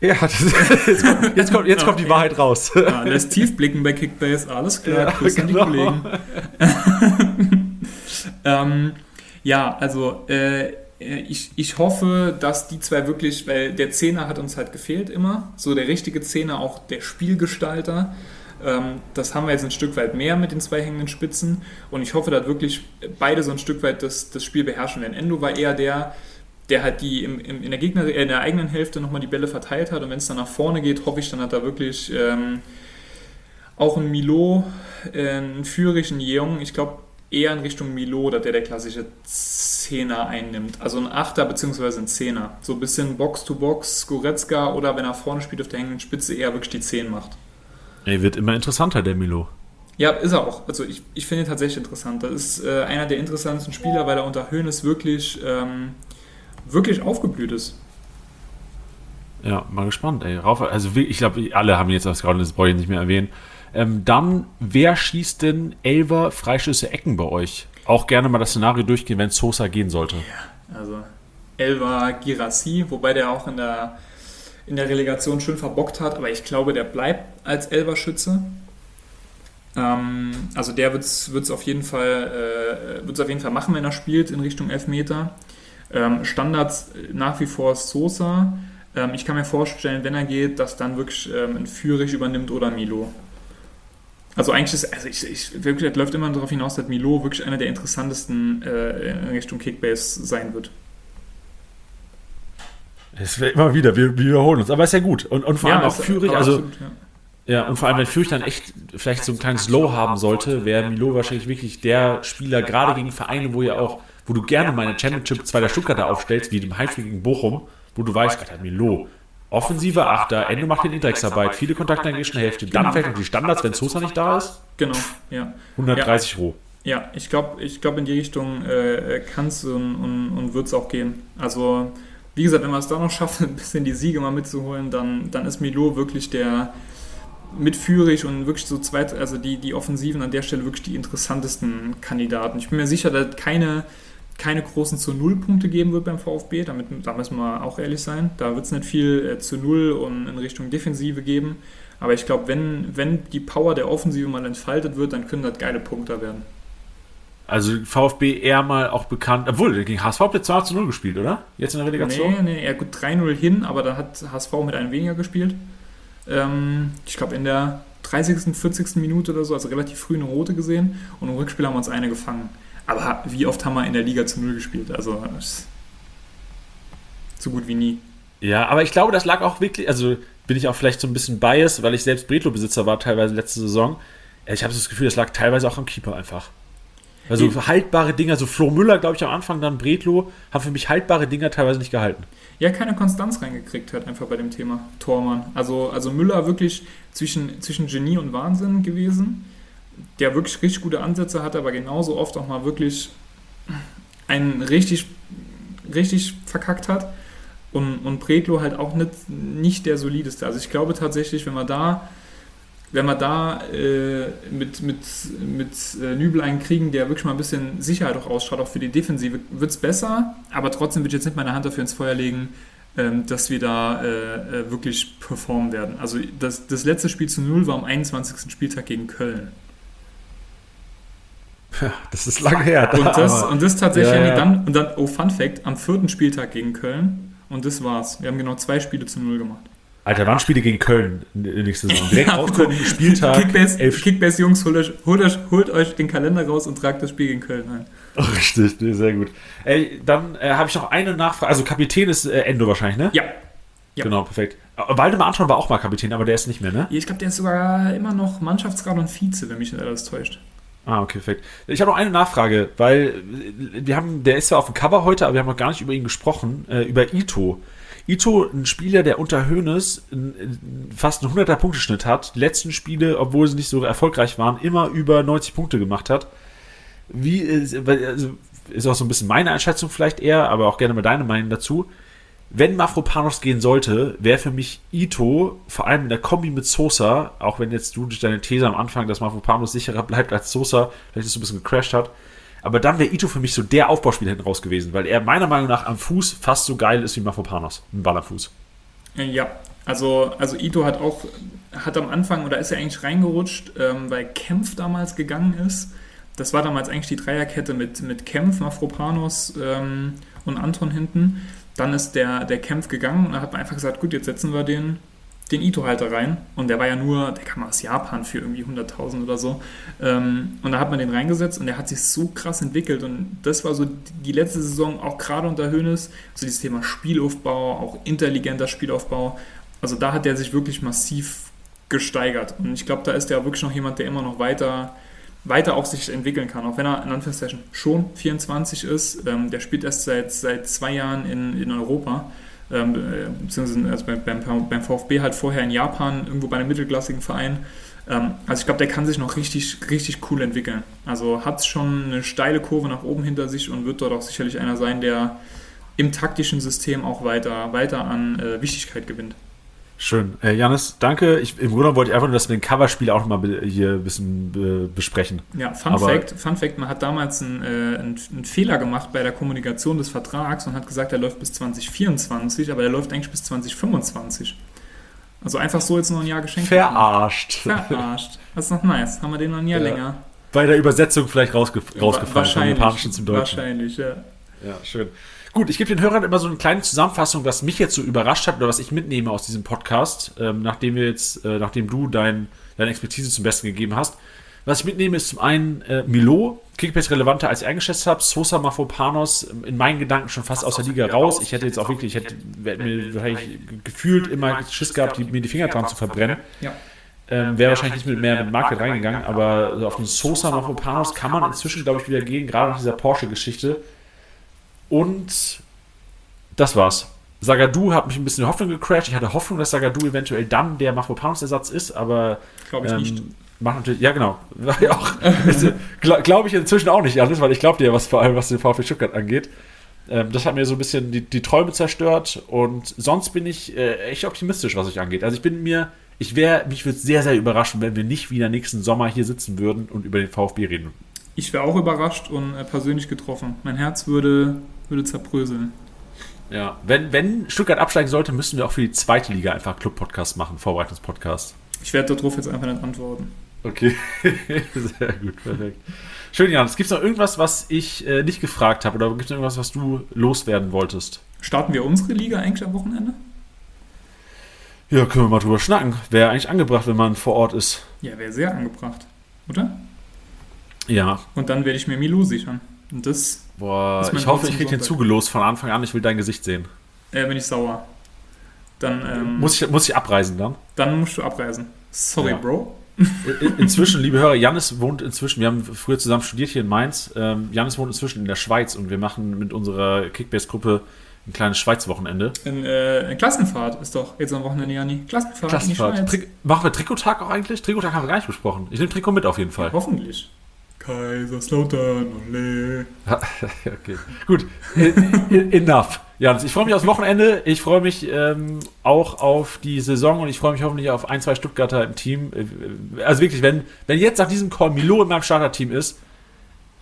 Ja, das, jetzt, kommt, jetzt, kommt, jetzt kommt die Wahrheit raus. Ja, lässt tief blicken bei Kickbase, alles klar, Ja, grüß an die genau. Kollegen. [LAUGHS] ähm, ja, also äh, ich, ich hoffe, dass die zwei wirklich, weil der Zehner hat uns halt gefehlt immer, so der richtige Zehner, auch der Spielgestalter. Ähm, das haben wir jetzt ein Stück weit mehr mit den zwei hängenden Spitzen und ich hoffe, dass wirklich beide so ein Stück weit das, das Spiel beherrschen werden. Endo war eher der, der halt die im, im, in, der Gegner, äh, in der eigenen Hälfte nochmal die Bälle verteilt hat und wenn es dann nach vorne geht, hoffe ich dann hat er wirklich ähm, auch ein Milo, äh, einen Führich, einen Jeong, ich glaube eher in Richtung Milo, dass der der klassische Zehner einnimmt. Also ein Achter bzw. ein Zehner. So ein bisschen Box-to-Box, Goretzka oder wenn er vorne spielt auf der hängenden Spitze eher wirklich die Zehn macht. Er wird immer interessanter, der Milo. Ja, ist er auch. Also ich, ich finde ihn tatsächlich interessant. Das ist äh, einer der interessantesten Spieler, weil er unter Höhnes wirklich, ähm, wirklich aufgeblüht ist. Ja, mal gespannt, ey. Also ich glaube, alle haben jetzt das gerade, das brauche ich nicht mehr erwähnen. Ähm, dann, wer schießt denn Elver Freischüsse Ecken bei euch? Auch gerne mal das Szenario durchgehen, wenn Sosa gehen sollte. Ja, also Elva Girassi, wobei der auch in der, in der Relegation schön verbockt hat, aber ich glaube, der bleibt als Elver-Schütze. Ähm, also der wird es auf, jeden Fall, äh, auf jeden Fall machen, wenn er spielt in Richtung Elfmeter. Ähm, Standards nach wie vor Sosa. Ähm, ich kann mir vorstellen, wenn er geht, dass dann wirklich ähm, ein Führich übernimmt oder Milo. Also eigentlich ist, also ich, ich wirklich, läuft immer darauf hinaus, dass Milo wirklich einer der interessantesten äh, in Richtung Kickbase sein wird. Es wird immer wieder, wir, wir, wiederholen uns, aber ist ja gut. Und, und vor allem auch Führig, also. Absolut, ja. ja. und vor allem, wenn Führig dann echt vielleicht so ein kleines Low haben sollte, wäre Milo wahrscheinlich wirklich der Spieler, gerade gegen Vereine, wo ja auch, wo du gerne mal eine Championship zweiter Stuttgarter aufstellst, wie dem Heimspiel gegen Bochum, wo du weißt, Alter, Milo, Offensive Achter, Endo macht den Drecksarbeit, viele Kontakte in der gegnerischen Hälfte, dann genau. fällt noch die Standards, wenn Sosa nicht da ist. Genau, ja. 130 ja. roh. Ja, ich glaube, ich glaub, in die Richtung äh, kann es und, und, und wird es auch gehen. Also, wie gesagt, wenn wir es da noch schaffen, [LAUGHS] ein bisschen die Siege mal mitzuholen, dann, dann ist Milo wirklich der mitführig und wirklich so zweit, also die, die Offensiven an der Stelle wirklich die interessantesten Kandidaten. Ich bin mir sicher, dass keine keine großen zu Null Punkte geben wird beim VfB, damit, da müssen wir auch ehrlich sein. Da wird es nicht viel äh, zu Null und in Richtung Defensive geben. Aber ich glaube, wenn, wenn die Power der Offensive mal entfaltet wird, dann können das geile Punkte werden. Also VfB eher mal auch bekannt, obwohl gegen HSV habt ihr 2 zu 0 gespielt, oder? Jetzt in der Relegation? Nee, nee, eher gut 3-0 hin, aber da hat HSV mit einem weniger gespielt. Ähm, ich glaube in der 30., 40. Minute oder so, also relativ früh eine rote gesehen und im Rückspiel haben wir uns eine gefangen. Aber wie oft haben wir in der Liga zu Null gespielt? Also so gut wie nie. Ja, aber ich glaube, das lag auch wirklich, also bin ich auch vielleicht so ein bisschen biased, weil ich selbst Bretlo-Besitzer war teilweise letzte Saison. Ich habe das Gefühl, das lag teilweise auch am Keeper einfach. Also die, haltbare Dinger, so Flo Müller, glaube ich, am Anfang, dann Bretlo, haben für mich haltbare Dinger teilweise nicht gehalten. Ja, keine Konstanz reingekriegt hat einfach bei dem Thema Tormann. Also, also Müller wirklich zwischen, zwischen Genie und Wahnsinn gewesen der wirklich richtig gute Ansätze hat, aber genauso oft auch mal wirklich einen richtig, richtig verkackt hat. Und, und Bredlo halt auch nicht, nicht der solideste. Also ich glaube tatsächlich, wenn man da, wenn wir da äh, mit, mit, mit äh, Nübel einen kriegen, der wirklich mal ein bisschen Sicherheit auch ausschaut, auch für die Defensive, wird es besser. Aber trotzdem würde ich jetzt nicht meine Hand dafür ins Feuer legen, ähm, dass wir da äh, äh, wirklich performen werden. Also das, das letzte Spiel zu Null war am 21. Spieltag gegen Köln. Ja, das ist lange her. Und das, und das tatsächlich ja, ja. dann, und dann, oh Fun Fact, am vierten Spieltag gegen Köln und das war's. Wir haben genau zwei Spiele zu null gemacht. Alter, wann Spiele gegen Köln in der nächsten Saison? Direkt rausgucken, Spieltag. Kickbase, Kickbase Jungs, holt euch, holt, euch, holt euch den Kalender raus und tragt das Spiel gegen Köln ein. Oh, richtig, sehr gut. Ey, dann äh, habe ich noch eine Nachfrage. Also Kapitän ist äh, Endo wahrscheinlich, ne? Ja. ja. Genau, perfekt. Waldemar Anton war auch mal Kapitän, aber der ist nicht mehr, ne? Ich glaube, der ist sogar immer noch Mannschaftsrat und Vize, wenn mich nicht alles täuscht. Ah, okay, perfekt. Ich habe noch eine Nachfrage, weil wir haben, der ist zwar auf dem Cover heute, aber wir haben noch gar nicht über ihn gesprochen, äh, über Ito. Ito, ein Spieler, der unter Hoeneß fast einen 100er Punkteschnitt hat, die letzten Spiele, obwohl sie nicht so erfolgreich waren, immer über 90 Punkte gemacht hat. Wie, also, ist auch so ein bisschen meine Einschätzung vielleicht eher, aber auch gerne mal deine Meinung dazu wenn Mafropanos gehen sollte, wäre für mich Ito, vor allem in der Kombi mit Sosa, auch wenn jetzt du durch deine These am Anfang, dass Mafropanos sicherer bleibt als Sosa, vielleicht ist so ein bisschen gecrashed hat, aber dann wäre Ito für mich so der Aufbauspieler hinten raus gewesen, weil er meiner Meinung nach am Fuß fast so geil ist wie Mafropanos, ein Ball am Fuß. Ja, also, also Ito hat auch, hat am Anfang, oder ist er eigentlich reingerutscht, ähm, weil Kempf damals gegangen ist. Das war damals eigentlich die Dreierkette mit, mit Kempf, Mafropanos ähm, und Anton hinten. Dann ist der, der Kampf gegangen und dann hat man einfach gesagt, gut, jetzt setzen wir den den Ito-Halter rein und der war ja nur, der kam aus Japan für irgendwie 100.000 oder so. Ähm, und da hat man den reingesetzt und der hat sich so krass entwickelt und das war so die letzte Saison auch gerade unter Hönes, so dieses Thema Spielaufbau, auch intelligenter Spielaufbau. Also da hat der sich wirklich massiv gesteigert und ich glaube, da ist der wirklich noch jemand, der immer noch weiter weiter auch sich entwickeln kann, auch wenn er in Anführungszeichen schon 24 ist. Ähm, der spielt erst seit, seit zwei Jahren in, in Europa ähm, äh, beziehungsweise also beim, beim, VfB halt vorher in Japan, irgendwo bei einem mittelklassigen Verein. Ähm, also ich glaube, der kann sich noch richtig, richtig cool entwickeln. Also hat schon eine steile Kurve nach oben hinter sich und wird dort auch sicherlich einer sein, der im taktischen System auch weiter, weiter an äh, Wichtigkeit gewinnt. Schön. Äh, Janis, danke. Ich, Im Grunde wollte ich einfach nur, dass wir den Coverspiel auch nochmal hier ein bisschen be besprechen. Ja, Fun Fact, Fun Fact, man hat damals einen, äh, einen, einen, Fehler gemacht bei der Kommunikation des Vertrags und hat gesagt, er läuft bis 2024, aber er läuft eigentlich bis 2025. Also einfach so jetzt noch ein Jahr geschenkt. Verarscht. Verarscht. Das ist noch nice. Haben wir den noch ein Jahr ja. länger. Bei der Übersetzung vielleicht rausge rausgefallen. Wahrscheinlich. Vom Japanischen zum Deutschen. Wahrscheinlich, ja. Ja, schön. Gut, ich gebe den Hörern immer so eine kleine Zusammenfassung, was mich jetzt so überrascht hat oder was ich mitnehme aus diesem Podcast, ähm, nachdem wir jetzt, äh, nachdem du dein, deine Expertise zum Besten gegeben hast. Was ich mitnehme, ist zum einen äh, Milo, Kickbase relevanter als ich eingeschätzt habe, Sosa Mafopanos ähm, in meinen Gedanken schon fast aus der Liga raus. Ich hätte jetzt auch wirklich, ich hätte, hätte mir wahrscheinlich gefühlt immer Schiss gehabt, die, mir die Finger dran zu verbrennen. Ja. Ähm, Wäre wahrscheinlich nicht mit mehr mit Market reingegangen, aber auf den Sosa Mafopanos kann man inzwischen, glaube ich, wieder gehen, gerade nach dieser Porsche-Geschichte. Und das war's. Sagadu hat mich ein bisschen in Hoffnung gecrashed. Ich hatte Hoffnung, dass Sagadu eventuell dann der Mafropanus-Ersatz ist, aber. Glaube ich ähm, nicht. Macht natürlich, ja, genau. [LAUGHS] glaube ich inzwischen auch nicht alles, weil ich glaube dir, was vor allem was den VfB Stuttgart angeht. Ähm, das hat mir so ein bisschen die, die Träume zerstört und sonst bin ich äh, echt optimistisch, was ich angeht. Also ich bin mir, ich wäre, mich würde sehr, sehr überraschen, wenn wir nicht wieder nächsten Sommer hier sitzen würden und über den VfB reden. Ich wäre auch überrascht und äh, persönlich getroffen. Mein Herz würde würde zerbröseln. Ja, wenn, wenn Stuttgart absteigen sollte, müssen wir auch für die zweite Liga einfach Club-Podcast machen, Vorbereitungspodcast. Ich werde darauf jetzt einfach nicht antworten. Okay, [LAUGHS] sehr gut, perfekt. Schön, Jan. Gibt es noch irgendwas, was ich äh, nicht gefragt habe oder gibt es irgendwas, was du loswerden wolltest? Starten wir unsere Liga eigentlich am Wochenende? Ja, können wir mal drüber schnacken. Wäre eigentlich angebracht, wenn man vor Ort ist. Ja, wäre sehr angebracht, oder? Ja. Und dann werde ich mir Milou sichern. Und das Boah, ich hoffe, ich kriege den zugelost von Anfang an. Ich will dein Gesicht sehen. Äh, bin ich sauer. Dann, ähm, muss, ich, muss ich abreisen dann? Dann musst du abreisen. Sorry, ja. Bro. inzwischen, liebe Hörer, Janis wohnt inzwischen, wir haben früher zusammen studiert hier in Mainz. Ähm, Janis wohnt inzwischen in der Schweiz und wir machen mit unserer Kickbase-Gruppe ein kleines Schweiz-Wochenende. Ein, äh, eine Klassenfahrt ist doch jetzt am Wochenende, Jani. Klassenfahrt, Klassenfahrt. in Schweiz. machen wir Trikottag auch eigentlich? Trikottag haben wir gar nicht besprochen. Ich nehme Trikot mit auf jeden Fall. Ja, hoffentlich. Kaiserslautern, ole. [LAUGHS] okay, gut. Enough. Jans, ich freue mich aufs Wochenende. Ich freue mich ähm, auch auf die Saison und ich freue mich hoffentlich auf ein, zwei Stuttgarter im Team. Äh, also wirklich, wenn, wenn jetzt nach diesem Call Milo in meinem Starterteam ist,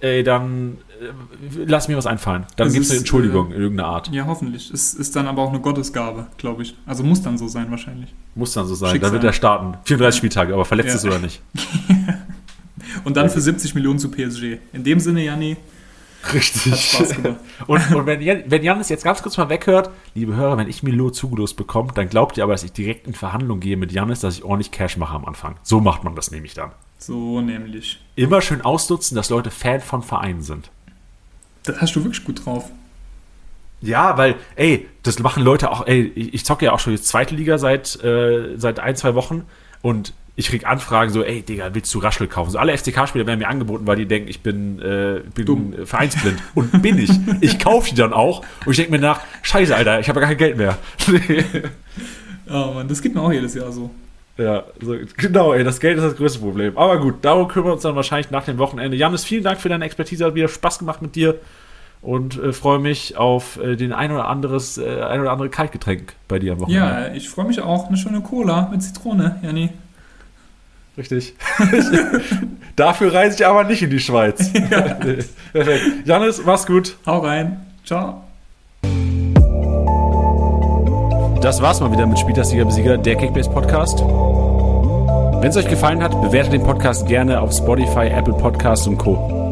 ey, dann äh, lass mir was einfallen. Dann gibt es eine Entschuldigung äh, in irgendeiner Art. Ja, hoffentlich. Es ist dann aber auch eine Gottesgabe, glaube ich. Also muss dann so sein wahrscheinlich. Muss dann so sein. Schicksal. Dann wird er starten. 34 Spieltage, aber verletzt ja. ist oder nicht. [LAUGHS] Und dann für 70 Millionen zu PSG. In dem Sinne, Janni. Richtig. Hat Spaß gemacht. [LAUGHS] und, und wenn, Jan, wenn Janis jetzt ganz kurz mal weghört, liebe Hörer, wenn ich Milo zugelost bekomme, dann glaubt ihr aber, dass ich direkt in Verhandlung gehe mit Janis, dass ich ordentlich Cash mache am Anfang. So macht man das nämlich dann. So nämlich. Immer schön ausnutzen, dass Leute Fan von Vereinen sind. Das hast du wirklich gut drauf. Ja, weil, ey, das machen Leute auch, ey, ich zocke ja auch schon jetzt zweite Liga seit, äh, seit ein, zwei Wochen und ich krieg Anfragen so, ey, Digga, willst du Raschel kaufen? So alle FCK-Spieler werden mir angeboten, weil die denken, ich bin, äh, bin vereinsblind. Und bin ich. Ich kaufe die dann auch und ich denke mir nach, scheiße, Alter, ich habe ja gar kein Geld mehr. [LAUGHS] oh Mann, das geht mir auch jedes Jahr so. Ja, so, genau, ey, das Geld ist das größte Problem. Aber gut, darum kümmern wir uns dann wahrscheinlich nach dem Wochenende. Janis, vielen Dank für deine Expertise, hat wieder Spaß gemacht mit dir und äh, freue mich auf äh, den ein oder anderes, äh, ein oder andere Kaltgetränk bei dir am Wochenende. Ja, ich freue mich auch. Eine schöne Cola mit Zitrone, Janni. Richtig. [LAUGHS] Dafür reise ich aber nicht in die Schweiz. [LAUGHS] Ja. Perfekt. Janis, mach's gut. Hau rein. Ciao. Das war's mal wieder mit Spieltastiger Besieger, der Kickbase Podcast. Wenn es euch gefallen hat, bewertet den Podcast gerne auf Spotify, Apple Podcasts und Co.